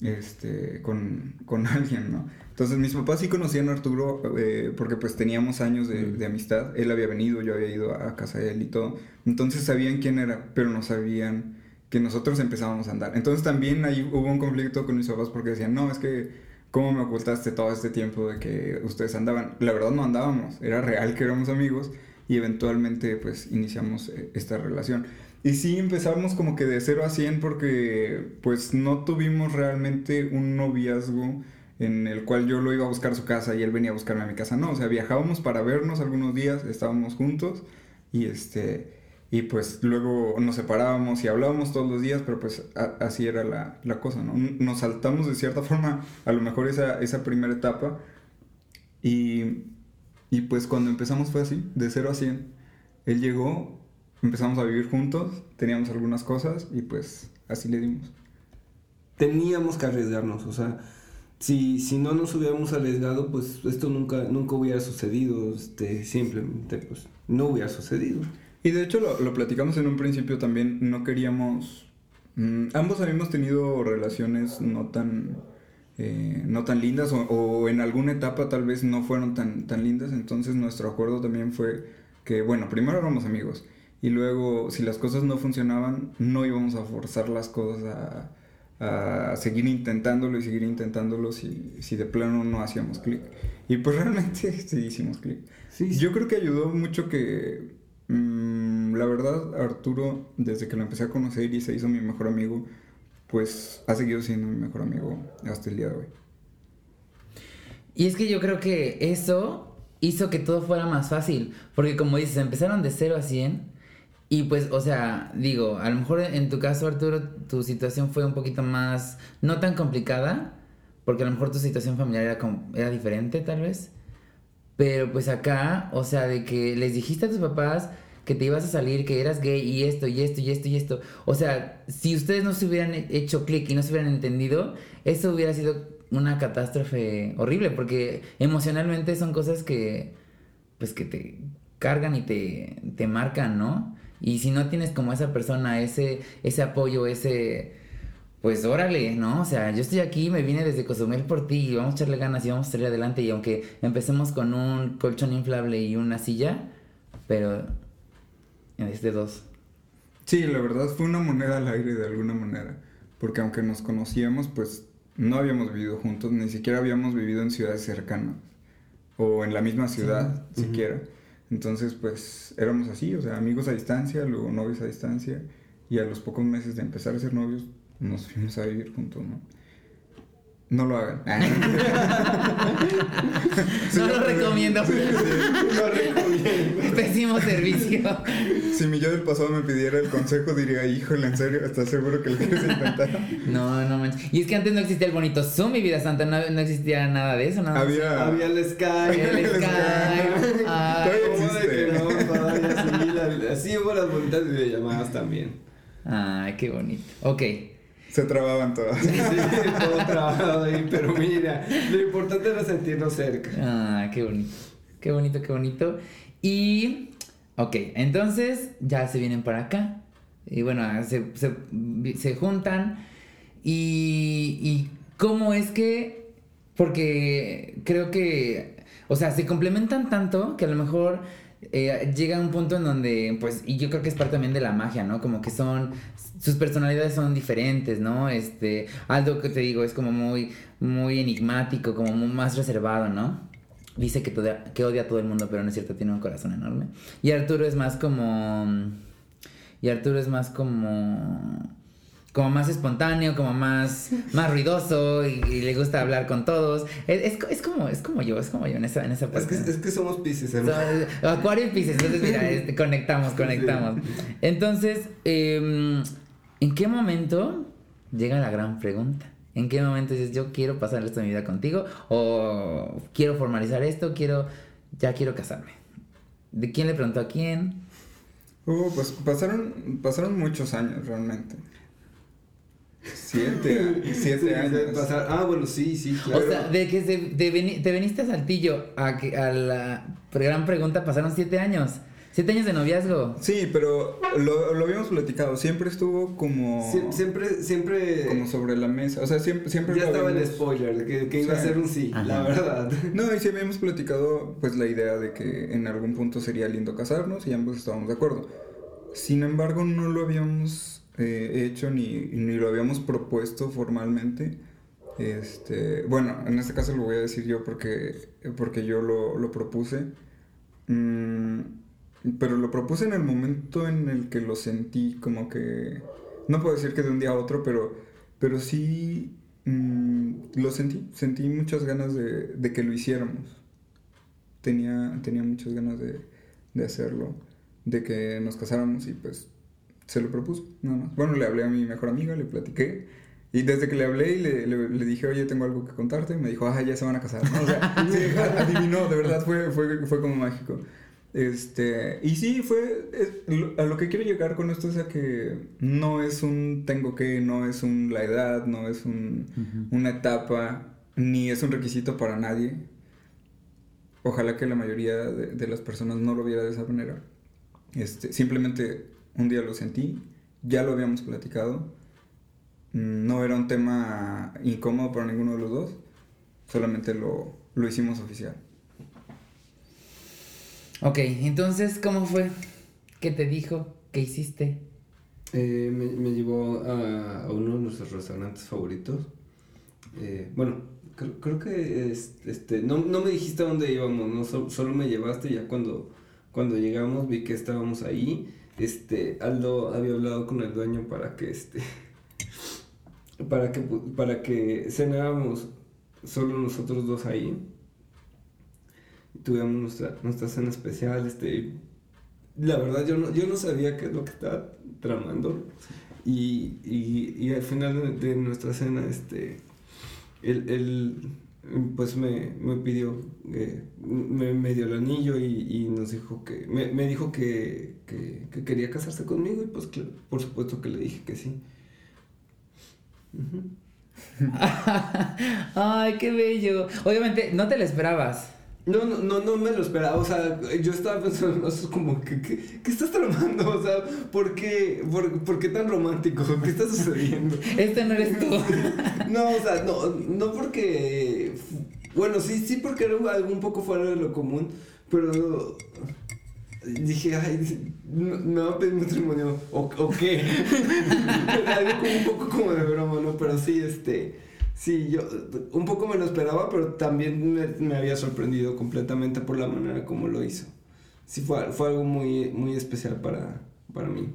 este, con, con, alguien, ¿no? Entonces mis papás sí conocían a Arturo eh, porque pues teníamos años de, de, amistad, él había venido, yo había ido a casa de él y todo, entonces sabían quién era, pero no sabían que nosotros empezábamos a andar. Entonces también ahí hubo un conflicto con mis papás porque decían, no, es que ¿cómo me ocultaste todo este tiempo de que ustedes andaban? La verdad no andábamos, era real que éramos amigos y eventualmente pues iniciamos eh, esta relación. Y sí empezamos como que de 0 a 100 porque pues no tuvimos realmente un noviazgo en el cual yo lo iba a buscar a su casa y él venía a buscarme a mi casa. No, o sea, viajábamos para vernos algunos días, estábamos juntos y este y pues luego nos separábamos y hablábamos todos los días, pero pues así era la, la, cosa, ¿no? Nos saltamos de cierta forma a lo mejor esa, esa primera etapa y, y, pues cuando empezamos fue así, de 0 a 100. Él llegó, empezamos a vivir juntos, teníamos algunas cosas y pues así le dimos. Teníamos que arriesgarnos, o sea, si, si no nos hubiéramos arriesgado, pues esto nunca, nunca hubiera sucedido, este, simplemente pues no hubiera sucedido. Y de hecho lo, lo platicamos en un principio también, no queríamos... Mm, ambos habíamos tenido relaciones no tan, eh, no tan lindas o, o, en alguna etapa tal vez no fueron tan, tan lindas, entonces nuestro acuerdo también fue que, bueno, primero éramos amigos y luego si las cosas no funcionaban no íbamos a forzar las cosas a, a seguir intentándolo y seguir intentándolo si, si de plano no hacíamos clic. Y pues realmente sí hicimos clic. Sí, sí. Yo creo que ayudó mucho que Mm, la verdad, Arturo, desde que lo empecé a conocer y se hizo mi mejor amigo, pues ha seguido siendo mi mejor amigo hasta el día de hoy. Y es que yo creo que eso hizo que todo fuera más fácil, porque como dices, empezaron de 0 a 100 y pues, o sea, digo, a lo mejor en tu caso, Arturo, tu situación fue un poquito más, no tan complicada, porque a lo mejor tu situación familiar era, era diferente tal vez. Pero pues acá, o sea, de que les dijiste a tus papás que te ibas a salir, que eras gay y esto y esto y esto y esto. O sea, si ustedes no se hubieran hecho clic y no se hubieran entendido, eso hubiera sido una catástrofe horrible porque emocionalmente son cosas que pues que te cargan y te, te marcan, ¿no? Y si no tienes como esa persona, ese, ese apoyo, ese pues órale, ¿no? O sea, yo estoy aquí, me vine desde Cozumel por ti y vamos a echarle ganas y vamos a salir adelante. Y aunque empecemos con un colchón inflable y una silla, pero en de dos. Sí, la verdad fue una moneda al aire de alguna manera. Porque aunque nos conocíamos, pues no habíamos vivido juntos, ni siquiera habíamos vivido en ciudades cercanas. O en la misma ciudad, siquiera. Entonces, pues éramos así, o sea, amigos a distancia, luego novios a distancia. Y a los pocos meses de empezar a ser novios, nos fuimos a vivir juntos, ¿no? No lo hagan. no lo recomiendo. no lo recomiendo. Pésimo servicio. Si mi yo del pasado me pidiera el consejo, diría, híjole, ¿en serio? ¿Estás seguro que lo quieres intentar? No, no manches. Y es que antes no existía el bonito Zoom, mi vida santa. No, no existía nada de eso, nada Había, había el Skype. Había el Skype. Todavía existe. No, todavía así hubo las bonitas videollamadas también. Ay, qué bonito. Ok. Se trababan todas. Sí, todo trabado ahí, pero mira, lo importante era sentirnos cerca. Ah, qué bonito. Qué bonito, qué bonito. Y, ok, entonces ya se vienen para acá. Y bueno, se, se, se juntan. Y, y cómo es que, porque creo que o sea, se complementan tanto que a lo mejor eh, llega un punto en donde, pues, y yo creo que es parte también de la magia, ¿no? Como que son, sus personalidades son diferentes, ¿no? Este, Aldo, que te digo, es como muy, muy enigmático, como más reservado, ¿no? Dice que, que odia a todo el mundo, pero no es cierto, tiene un corazón enorme. Y Arturo es más como... Y Arturo es más como como más espontáneo, como más, más ruidoso y, le gusta hablar con todos. Es, es, como, es como yo, es como yo en esa, en esa parte. Es que, es que somos pisces, hermano. acuario y pisces, entonces mira, este, conectamos, conectamos. Entonces, em, ¿en qué momento llega la gran pregunta? ¿En qué momento dices, yo quiero pasar el resto de mi vida contigo? ¿O quiero formalizar esto? quiero Ya quiero casarme. ¿De quién le preguntó a quién? Uh, pues pasaron, pasaron muchos años realmente. Siete, siete años. ah, bueno, sí, sí, claro. O sea, de que te, veniste a Saltillo a, a la gran pregunta pasaron siete años. Siete años de noviazgo. Sí, pero lo, lo habíamos platicado. Siempre estuvo como. siempre, siempre. Como sobre la mesa. O sea, siempre. siempre ya estaba el spoiler, que, que iba a ser un sí, la verdad. No, y sí habíamos platicado, pues, la idea de que en algún punto sería lindo casarnos y ambos estábamos de acuerdo. Sin embargo, no lo habíamos eh, hecho ni, ni, lo habíamos propuesto formalmente. Este, bueno, en este caso lo voy a decir yo porque, porque yo lo, lo propuse. Mm, pero lo propuse en el momento en el que lo sentí como que... No puedo decir que de un día a otro, pero, pero sí mm, lo sentí. Sentí muchas ganas de, de, que lo hiciéramos. Tenía, tenía muchas ganas de, de hacerlo, de que nos casáramos y pues se lo propuso, nada más. Bueno, le hablé a mi mejor amiga, le platiqué. Y desde que le hablé y le, le, dije, oye, tengo algo que contarte, me dijo, ah, ya se van a casar. O sea, adivinó, de verdad fue, fue, fue como mágico. Este, y sí, fue, a lo que quiero llegar con esto es a que no es un tengo que, no es un la edad, no es un, una etapa, ni es un requisito para nadie. Ojalá que la mayoría de, de las personas no lo viera de esa manera. Este, simplemente un día lo sentí, ya lo habíamos platicado, mm, no era un tema incómodo para ninguno de los dos, solamente lo, lo hicimos oficial. Ok, entonces, ¿cómo fue? ¿Qué te dijo? ¿Qué hiciste? Eh, me, llevó a, uno de nuestros restaurantes favoritos. Eh, bueno, creo, que este, no, me dijiste a dónde íbamos, no, solo me llevaste ya cuando, cuando llegamos vi que estábamos ahí este, Aldo había hablado con el dueño para que, este, para que, para que cenáramos solo nosotros dos ahí. Tuvimos nuestra, nuestra cena especial, este, la verdad yo no, yo no sabía qué es lo que estaba tramando. Y, y, y al final de, nuestra cena, este, él, pues me, me pidió, eh, me, me, dio el anillo y, y nos dijo que, me, me dijo que, que, que, quería casarse conmigo y pues por supuesto que le dije que sí. Ay, qué bello. Obviamente, no te lo esperabas. No, no, no, no me lo esperaba, o sea, yo estaba pensando, es como, ¿qué, qué, qué estás tramando? O sea, ¿por qué, por, por, qué tan romántico? ¿Qué está sucediendo? Este no eres tú. no, o sea, no, no porque, bueno, sí, sí porque era algo un poco fuera de lo común, pero dije, ay, me va a pedir matrimonio, ¿o, o qué? algo como un poco como de broma, ¿no? Pero sí, este Sí, yo un poco me lo esperaba, pero también me, había sorprendido completamente por la manera como lo hizo. Sí, fue, fue algo muy, muy especial para, para mí.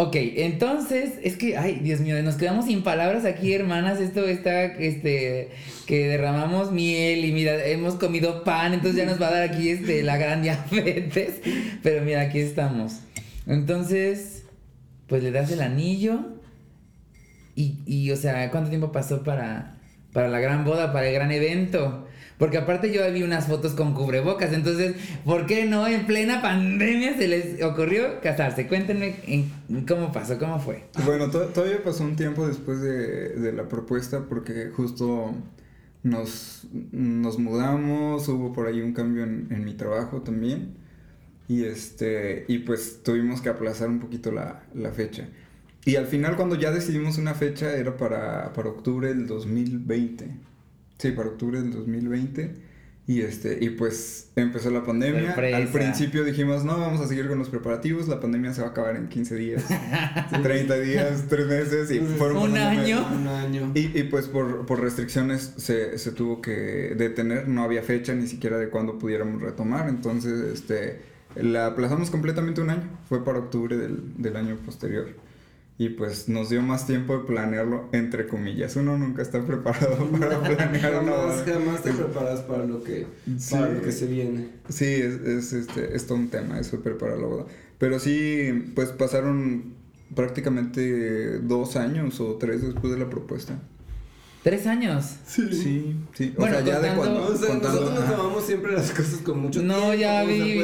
Ok, entonces, es que, ay, Dios mío, nos quedamos sin palabras aquí, hermanas. Esto está, este, que derramamos miel y mira, hemos comido pan, entonces ya nos va a dar aquí, este, la gran diabetes. Pero mira, aquí estamos. Entonces, pues le das el anillo. Y, y, o sea, ¿cuánto tiempo pasó para, para la gran boda, para el gran evento? Porque aparte yo vi unas fotos con cubrebocas, entonces, ¿por qué no en plena pandemia se les ocurrió casarse? Cuéntenme cómo pasó, cómo fue. Bueno, todavía pasó un tiempo después de, de la propuesta porque justo nos, nos, mudamos, hubo por ahí un cambio en, en, mi trabajo también y, este, y pues tuvimos que aplazar un poquito la, la fecha. Y al final cuando ya decidimos una fecha era para, para octubre del 2020. Sí, para octubre del 2020. Y este, y pues empezó la pandemia. Al principio dijimos, no, vamos a seguir con los preparativos, la pandemia se va a acabar en 15 días, 30 días, 3 meses y fueron un año. Un año. Y, y pues por, por restricciones se, se, tuvo que detener, no había fecha ni siquiera de cuándo pudiéramos retomar, entonces este la aplazamos completamente un año, fue para octubre del, del año posterior y pues nos dio más tiempo de planearlo entre comillas. Uno nunca está preparado para planear jamás, Jamás te preparas para lo que, para lo que se viene. Sí, es, es, este, es todo un tema eso de preparar la boda. Pero sí, pues pasaron prácticamente dos años o tres después de la propuesta. ¿Tres años? Sí. Sí, O sea, ya de cuando. O sea, nosotros nos tomamos siempre las cosas con mucho no, ya vi.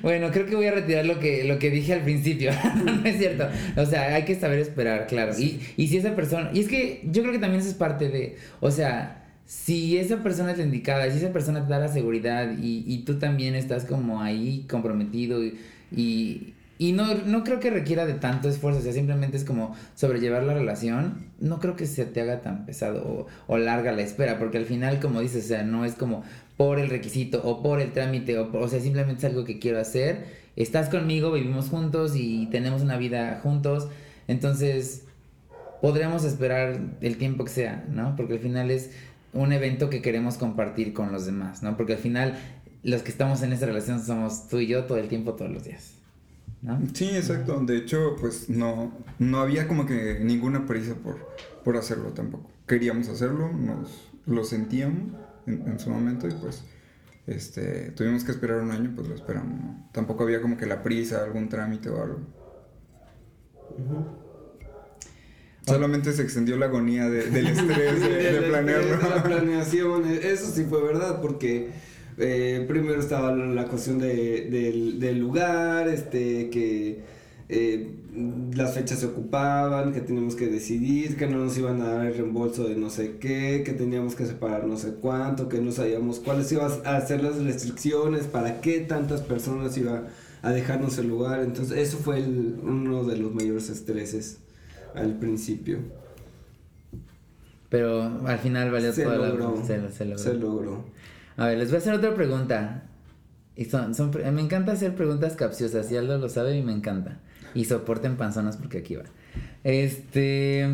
Bueno, creo que voy a retirar lo que, lo que dije al principio. no es cierto. O sea, hay que saber esperar, claro. Y, y si esa persona. Y es que yo creo que también eso es parte de. O sea. Si esa persona es la indicada, si esa persona te da la seguridad y, y tú también estás como ahí comprometido y y no, no creo que requiera de tanto esfuerzo, o sea, simplemente es como sobrellevar la relación. No creo que se te haga tan pesado o, larga la espera, porque al final, como dices, o sea, no es como por el requisito o por el trámite, o, o sea, simplemente es algo que quiero hacer. Estás conmigo, vivimos juntos y tenemos una vida juntos, entonces podríamos esperar el tiempo que sea, ¿no? Porque al final es un evento que queremos compartir con los demás, ¿no? Porque al final los que estamos en esa relación somos tú y yo todo el tiempo, todos los días. Sí, exacto. De hecho, pues no, no había como que ninguna prisa por, por hacerlo tampoco. Queríamos hacerlo, nos lo sentíamos en, su momento y pues este, tuvimos que esperar un año, pues lo esperamos. Tampoco había como que la prisa, algún trámite o algo. Solamente se extendió la agonía del estrés de, planearlo. De la planeación, eso sí fue verdad, porque eh, primero estaba la cuestión de, del, lugar, este, que eh, las fechas se ocupaban, que teníamos que decidir, que no nos iban a dar el reembolso de no sé qué, que teníamos que separar no sé cuánto, que no sabíamos cuáles iban a ser las restricciones, para qué tantas personas iban a dejarnos el lugar. Entonces, eso fue uno de los mayores estreses al principio. Pero al final valió se toda logró, la... Se, logró. Se logró. A ver, les voy a hacer otra pregunta. Y son, me encanta hacer preguntas capciosas, y Aldo lo sabe y me encanta. Y soporten panzonas porque aquí va. Este.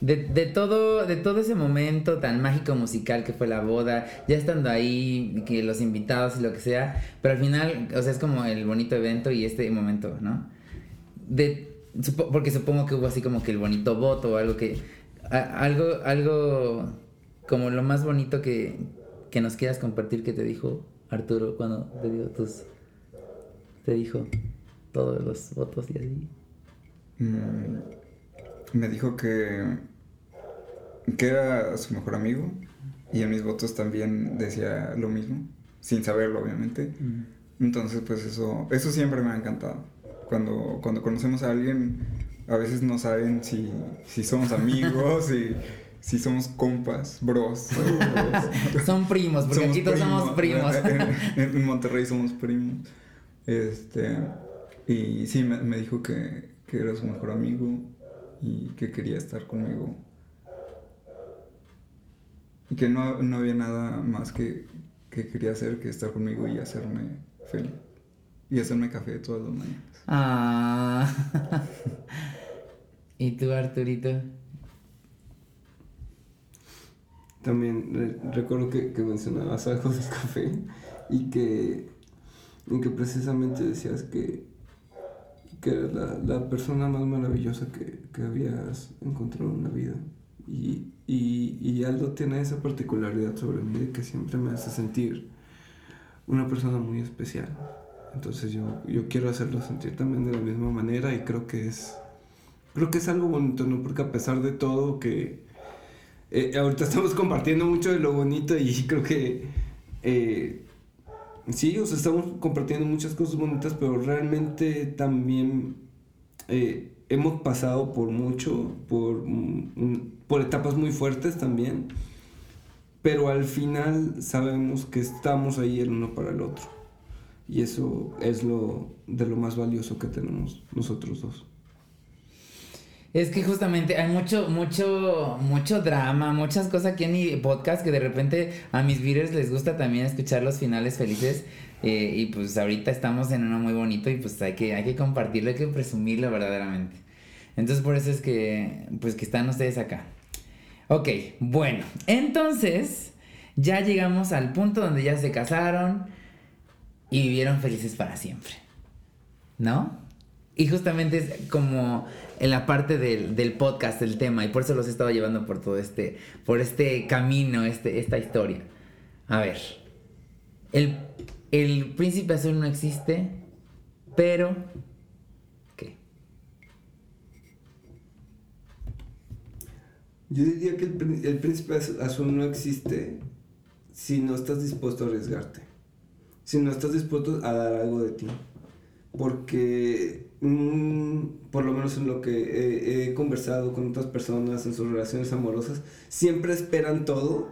De, de, todo, de todo ese momento tan mágico musical que fue la boda, ya estando ahí, que los invitados y lo que sea, pero al final, o sea, es como el bonito evento y este momento, ¿no? De, porque supongo que hubo así como que el bonito voto o algo que, algo, algo como lo más bonito que, que nos quieras compartir que te dijo Arturo cuando te dio tus te dijo todos los votos y así. Mm, me dijo que que era su mejor amigo y en mis votos también decía lo mismo sin saberlo obviamente. Mm. entonces pues eso eso siempre me ha encantado. Cuando cuando conocemos a alguien a veces no saben si, si somos amigos y si somos compas, bros. Son primos, porque aquí todos somos primos. En, Monterrey somos primos. Este, y sí, me, dijo que, que, era su mejor amigo y que quería estar conmigo. Y que no, no había nada más que, que quería hacer que estar conmigo y hacerme feliz. Y hacerme café todas las mañanas. Ah. ¿Y tú, Arturito? También recuerdo que, que, mencionabas algo del café y que, y que precisamente decías que, que la, la, persona más maravillosa que, que, habías encontrado en la vida. Y, y, y, Aldo tiene esa particularidad sobre mí de que siempre me hace sentir una persona muy especial. Entonces yo, yo quiero hacerlo sentir también de la misma manera y creo que es, creo que es algo bonito, ¿no? Porque a pesar de todo que eh, ahorita estamos compartiendo mucho de lo bonito y creo que eh, sí, o sea, estamos compartiendo muchas cosas bonitas, pero realmente también eh, hemos pasado por mucho, por, por etapas muy fuertes también, pero al final sabemos que estamos ahí el uno para el otro. Y eso es lo de lo más valioso que tenemos nosotros dos. Es que justamente hay mucho, mucho, mucho drama, muchas cosas aquí en mi podcast que de repente a mis viewers les gusta también escuchar los finales felices. Eh, y pues ahorita estamos en uno muy bonito y pues hay que, hay que compartirlo, hay que presumirlo verdaderamente. Entonces por eso es que, pues que están ustedes acá. Ok, bueno, entonces ya llegamos al punto donde ya se casaron y vivieron felices para siempre. ¿No? Y justamente es como en la parte del, podcast, el tema, y por eso los he estado llevando por todo este, por este camino, este, esta historia. A ver, el, el príncipe azul no existe, pero... ¿Qué? Yo diría que el, el príncipe azul no existe si no estás dispuesto a arriesgarte, si no estás dispuesto a dar algo de ti. Porque, por lo menos en lo que he, conversado con otras personas en sus relaciones amorosas, siempre esperan todo,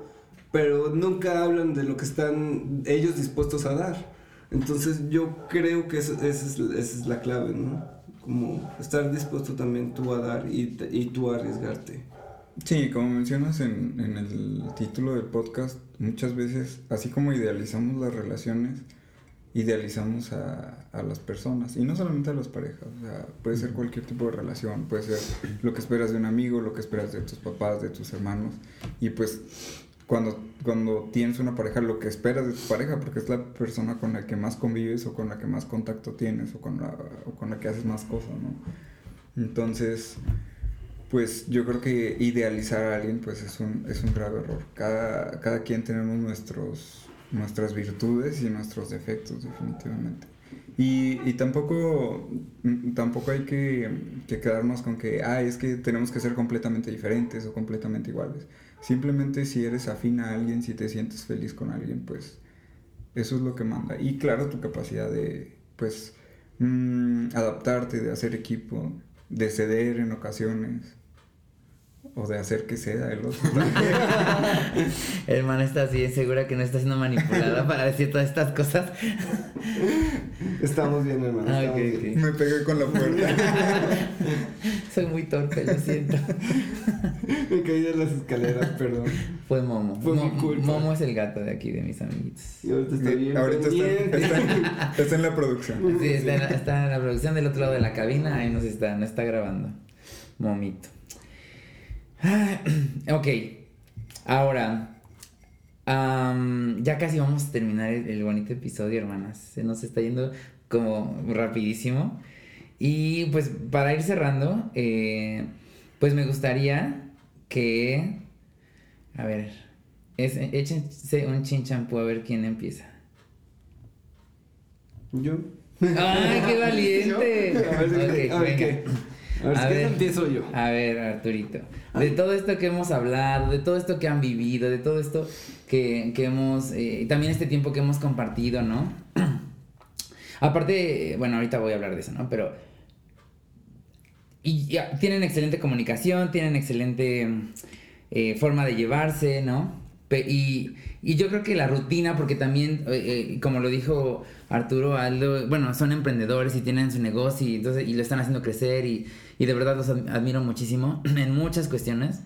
pero nunca hablan de lo que están ellos dispuestos a dar. Entonces yo creo que esa, es, la clave, ¿no? Como estar dispuesto también tú a dar y, y tú a arriesgarte. Sí, como mencionas en, en, el título del podcast, muchas veces, así como idealizamos las relaciones, idealizamos a, a, las personas, y no solamente a las parejas, o sea, puede ser cualquier tipo de relación, puede ser lo que esperas de un amigo, lo que esperas de tus papás, de tus hermanos, y pues cuando, cuando tienes una pareja, lo que esperas de tu pareja, porque es la persona con la que más convives o con la que más contacto tienes o con la, o con la que haces más cosas, ¿no? Entonces, pues yo creo que idealizar a alguien pues es un, es un grave error. Cada, cada quien tenemos nuestros, nuestras virtudes y nuestros defectos definitivamente. Y, y tampoco, mm, tampoco hay que, que, quedarnos con que, ah, es que tenemos que ser completamente diferentes o completamente iguales. Simplemente si eres afín a alguien, si te sientes feliz con alguien, pues eso es lo que manda. Y claro, tu capacidad de, pues, mm, adaptarte, de hacer equipo, de ceder en ocasiones, o de hacer que ceda el otro. Hermana está así, segura que no está siendo manipulada para decir todas estas cosas. Estamos bien, hermano. Ah, Me pegué con la puerta. Soy muy torpe, lo siento. Me caí de las escaleras, perdón. Fue Momo. Fue mi culpa. Momo es el gato de aquí, de mis amiguitos. Y ahorita está bien. Ahorita está, está, en la producción. Sí, está en la, está en la producción del otro lado de la cabina. Ahí nos está, nos está grabando. Momito. ok, ahora, ya casi vamos a terminar el, bonito episodio, hermanas. Se nos está yendo como rapidísimo. Y pues para ir cerrando, eh, pues me gustaría que... A ver, échense un chinchampú a ver quién empieza. Yo. ¡Ay, qué valiente! A ver, a ver ¿qué? A ver, empiezo yo. A ver, Arturito. De todo esto que hemos hablado, de todo esto que han vivido, de todo esto que, que hemos. Eh, también este tiempo que hemos compartido, ¿no? Aparte, bueno, ahorita voy a hablar de eso, ¿no? Pero. Y ya, tienen excelente comunicación, tienen excelente eh, forma de llevarse, ¿no? Y, yo creo que la rutina, porque también, eh, como lo dijo Arturo, Aldo, bueno, son emprendedores y tienen su negocio y, lo están haciendo crecer y y de verdad los admiro muchísimo en muchas cuestiones.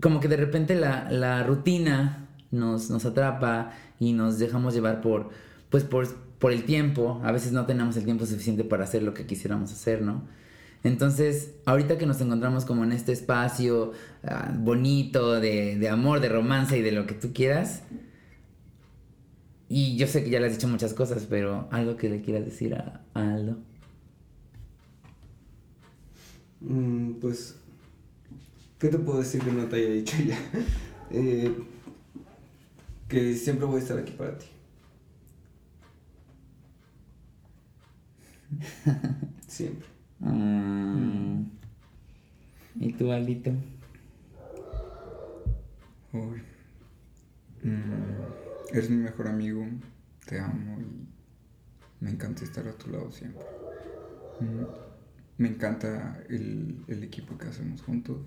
Como que de repente la, rutina nos, nos atrapa y nos dejamos llevar por, pues por, por el tiempo. A veces no tenemos el tiempo suficiente para hacer lo que quisiéramos hacer, ¿no? Entonces, ahorita que nos encontramos como en este espacio ah, bonito de, de, amor, de romance y de lo que tú quieras, y yo sé que ya le has dicho muchas cosas, pero algo que le quieras decir a Aldo. Mm, pues, ¿qué te puedo decir que no te haya dicho ya? Eh, que siempre voy a estar aquí para ti. Siempre. Mm. ¿Y tú, Aldito? Uy. Mm, eres mi mejor amigo, te amo y me encanta estar a tu lado siempre me encanta el, equipo que hacemos juntos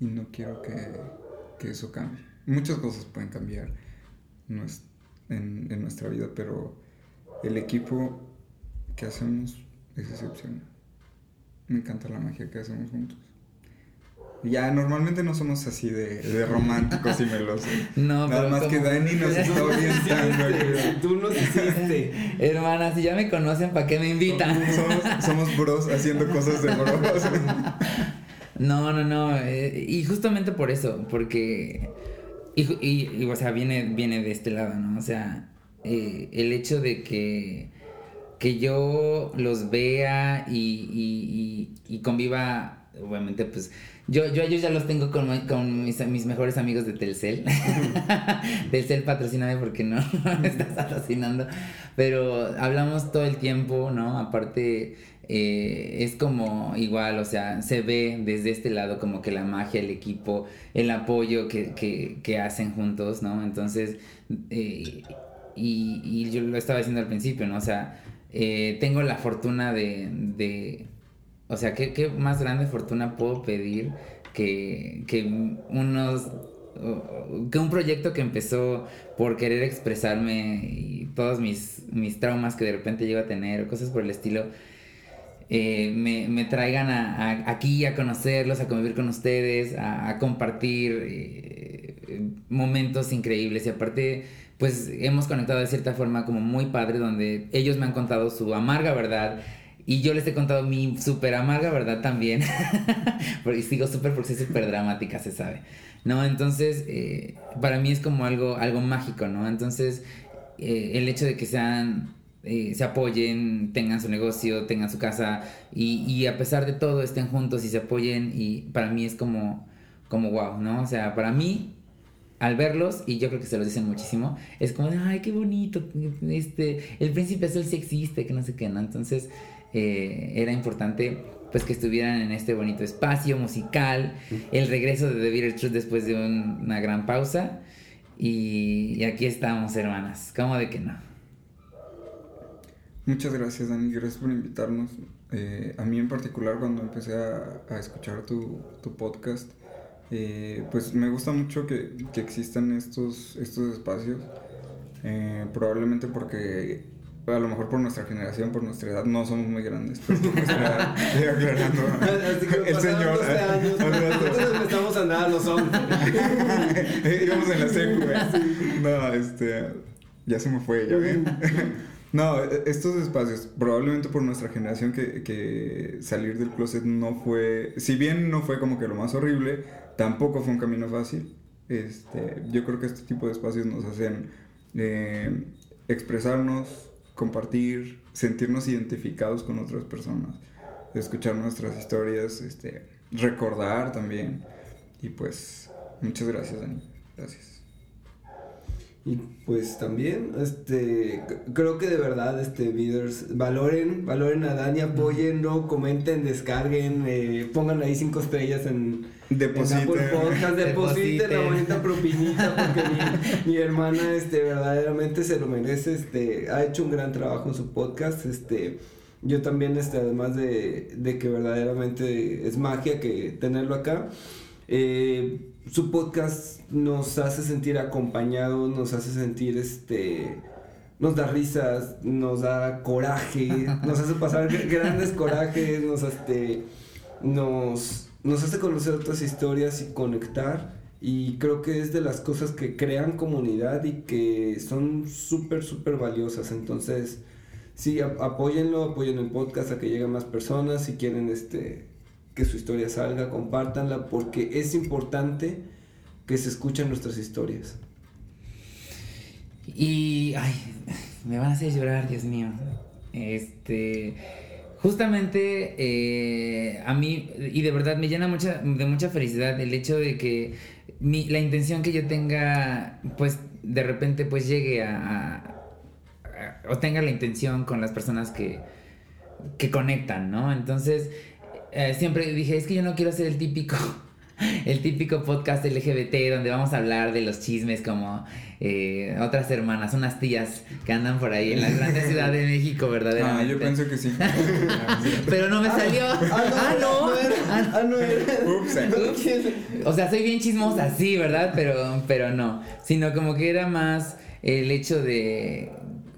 y no quiero que, eso cambie. Muchas cosas pueden cambiar en, en, nuestra vida, pero el equipo que hacemos es excepcional. Me encanta la magia que hacemos juntos. Ya, normalmente no somos así de, de románticos y melosos. No, Nada más que Dani nos está orientando. Tú nos hiciste. Hermana, si ya me conocen, ¿para qué me invitan? Somos, somos bros haciendo cosas de bros. no, no, no. Eh, y justamente por eso, porque. Y, y, o sea, viene, viene de este lado, ¿no? O sea, eh, el hecho de que que yo los vea y, y, y, conviva, obviamente, pues yo, yo ellos ya los tengo con, con mis, mis, mejores amigos de Telcel. Telcel patrocíname porque no, me estás patrocinando. Pero hablamos todo el tiempo, ¿no? Aparte, eh, es como igual, o sea, se ve desde este lado como que la magia, el equipo, el apoyo que, que, que hacen juntos, ¿no? Entonces, eh, y, y yo lo estaba diciendo al principio, ¿no? O sea, eh, tengo la fortuna de, o sea, ¿qué, ¿qué, más grande fortuna puedo pedir que, que unos que un proyecto que empezó por querer expresarme y todos mis, mis traumas que de repente llego a tener cosas por el estilo eh, me, me, traigan a, aquí a conocerlos, a convivir con ustedes, a, compartir eh, momentos increíbles y aparte pues hemos conectado de cierta forma como muy padre, donde ellos me han contado su amarga verdad y yo les he contado mi súper amarga verdad también. porque sigo súper porque soy súper dramática, se sabe. ¿No? Entonces, eh, para mí es como algo, algo mágico, ¿no? Entonces, eh, el hecho de que sean, eh, se apoyen, tengan su negocio, tengan su casa y, y, a pesar de todo estén juntos y se apoyen y para mí es como, como wow, ¿no? O sea, para mí al verlos, y yo creo que se los dicen muchísimo, es como, ay, qué bonito, este, el príncipe azul sí existe, que no sé qué, ¿no? Entonces, eh, era importante pues que estuvieran en este bonito espacio musical, el regreso de The Beatles Truth después de una gran pausa, y, aquí estamos, hermanas, ¿cómo de que no? Muchas gracias, Dani, gracias por invitarnos. Eh, a mí en particular, cuando empecé a, a escuchar tu, tu podcast, eh, pues me gusta mucho que, que existan estos, estos espacios, eh, probablemente porque a lo mejor por nuestra generación, por nuestra edad, no somos muy grandes, pero por nuestra edad, aclarando. Así que el señor. 12 años, nosotros empezamos a andar los hombres. Íbamos en la secu, No, este. Ya se me fue, ya ven. No, e, estos espacios, probablemente por nuestra generación que, que salir del closet no fue, si bien no fue como que lo más horrible, Tampoco fue un camino fácil. Este, yo creo que este tipo de espacios nos hacen eh, expresarnos, compartir, sentirnos identificados con otras personas, escuchar nuestras historias, este, recordar también. Y pues, muchas gracias, Dani. Gracias. Y pues también, este, creo que de verdad, este, leaders, valoren, valoren a Dani, apoyenlo, comenten, descarguen, eh, pongan ahí cinco estrellas en, Depositen. En Podcast, depositen la bonita propinita porque mi, mi, hermana, este, verdaderamente se lo merece, este, ha hecho un gran trabajo en su podcast, este, yo también, este, además de, de que verdaderamente es magia que tenerlo acá, eh, su podcast nos hace sentir acompañados, nos hace sentir este nos da risas, nos da coraje, nos hace pasar grandes corajes, nos este nos nos hace conocer otras historias y conectar. Y creo que es de las cosas que crean comunidad y que son súper súper valiosas, entonces sí, apóyenlo, apoyen el podcast a que lleguen más personas. Si quieren este que su historia salga, compártanla, porque es importante que se escuchen nuestras historias. Y, ay, me van a hacer llorar, Dios mío. Este, justamente eh, a mí, y de verdad me llena mucha, de mucha felicidad el hecho de que mi, la intención que yo tenga, pues de repente pues llegue a, o tenga la intención con las personas que, que conectan, ¿no? Entonces, eh, siempre dije, es que yo no quiero ser el típico, el típico podcast LGBT donde vamos a hablar de los chismes como eh, otras hermanas, unas tías que andan por ahí en la grande ciudad de México, verdaderamente. Ah, yo pienso que sí. Pero no me salió. Ah, no. Ah, no. O sea, soy bien chismosa, sí, ¿verdad? Pero, pero no. Sino como que era más el hecho de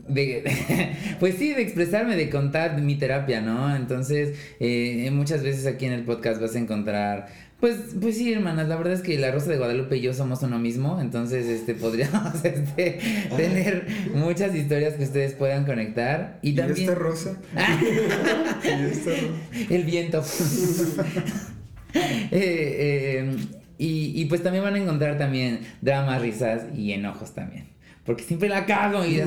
de, pues sí, de expresarme, de contar mi terapia, ¿no? Entonces, eh, muchas veces aquí en el podcast vas a encontrar, pues, pues sí, hermanas, la verdad es que la Rosa de Guadalupe y yo somos uno mismo, entonces, este, podríamos, este, tener muchas historias que ustedes puedan conectar. Y, también... esta rosa? ¿Y esta rosa? El viento. eh, eh, y, y pues también van a encontrar también dramas, risas y enojos también porque siempre la cago y,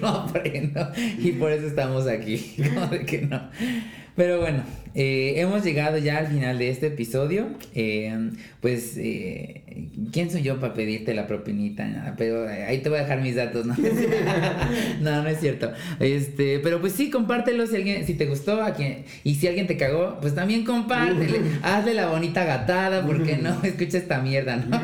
no aprendo. Y por eso estamos aquí. Como de que no. Pero bueno, eh, hemos llegado ya al final de este episodio. Eh, pues, eh, ¿quién soy yo para pedirte la propinita? Nada, pero ahí te voy a dejar mis datos, ¿no? no, no es cierto. Este, pero pues sí, compártelo si alguien, si te gustó, a quien, y si alguien te cagó, pues también compártele. Hazle la bonita gatada, porque no escucha esta mierda, ¿no?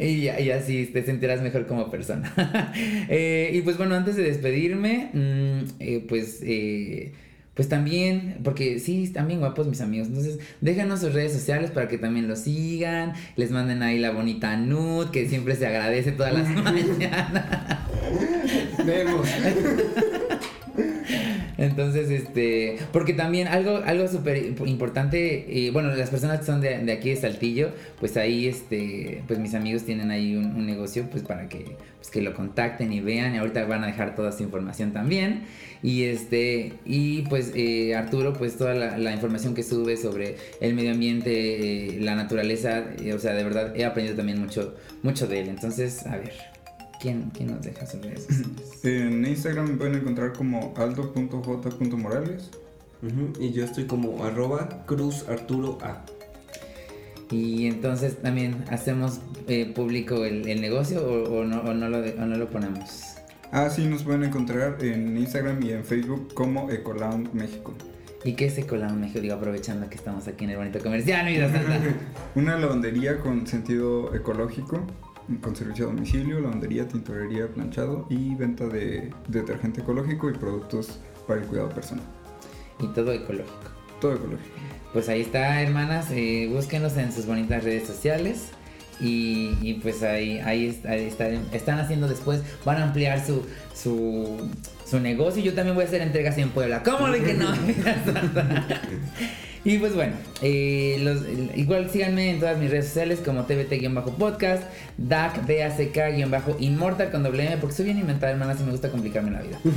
Y, así te sentirás mejor como persona. Eh, y pues bueno, antes de despedirme, mm, eh, pues... Eh, pues también, porque sí, también guapos mis amigos. Entonces, déjanos sus redes sociales para que también los sigan. Les manden ahí la bonita nud, que siempre se agradece todas las mañanas. Vemos. Entonces, este, porque también algo, algo súper importante, eh, bueno, las personas que son de, aquí de Saltillo, pues ahí, este, pues mis amigos tienen ahí un, negocio, pues para que, pues que lo contacten y vean, y ahorita van a dejar toda su información también. Y este, y pues eh, Arturo, pues toda la, información que sube sobre el medio ambiente, eh, la naturaleza, o sea, de verdad he aprendido también mucho, mucho de él. Entonces, a ver. ¿Quién, nos deja sus redes En Instagram me pueden encontrar como aldo.j.morales. Y yo estoy como arroba cruz arturo a. Y entonces también hacemos eh, público el, negocio o, no, o, no lo no lo ponemos. Ah, sí, nos pueden encontrar en Instagram y en Facebook como Ecolound México. ¿Y qué es Ecolound México? Digo, aprovechando que estamos aquí en el bonito comercial. Una lavandería con sentido ecológico con servicio a domicilio, lavandería, tintorería, planchado y venta de detergente ecológico y productos para el cuidado personal. Y todo ecológico. Todo ecológico. Pues ahí está, hermanas. Eh, búsquenos en sus bonitas redes sociales. Y, pues ahí, ahí, están haciendo después, van a ampliar su, su, su negocio. Yo también voy a hacer entregas en Puebla. ¿Cómo de que no? Y pues bueno, eh, los, igual síganme en todas mis redes sociales como TBT-podcast, DAC, DACK-inmortal con doble M, porque soy bien inventada, hermanas, y me gusta complicarme la vida.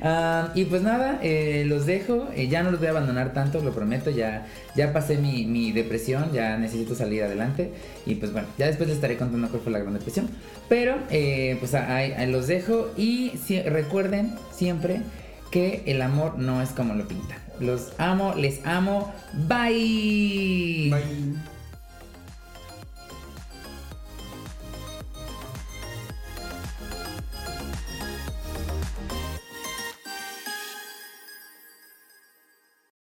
Ah, y pues nada, eh, los dejo, eh, ya no los voy a abandonar tanto, lo prometo, ya, ya pasé mi, mi, depresión, ya necesito salir adelante. Y pues bueno, ya después les estaré contando cuál fue la gran depresión. Pero pues ahí, los dejo y recuerden siempre que el amor no es como lo pintan. Los amo, les amo. Bye. Bye.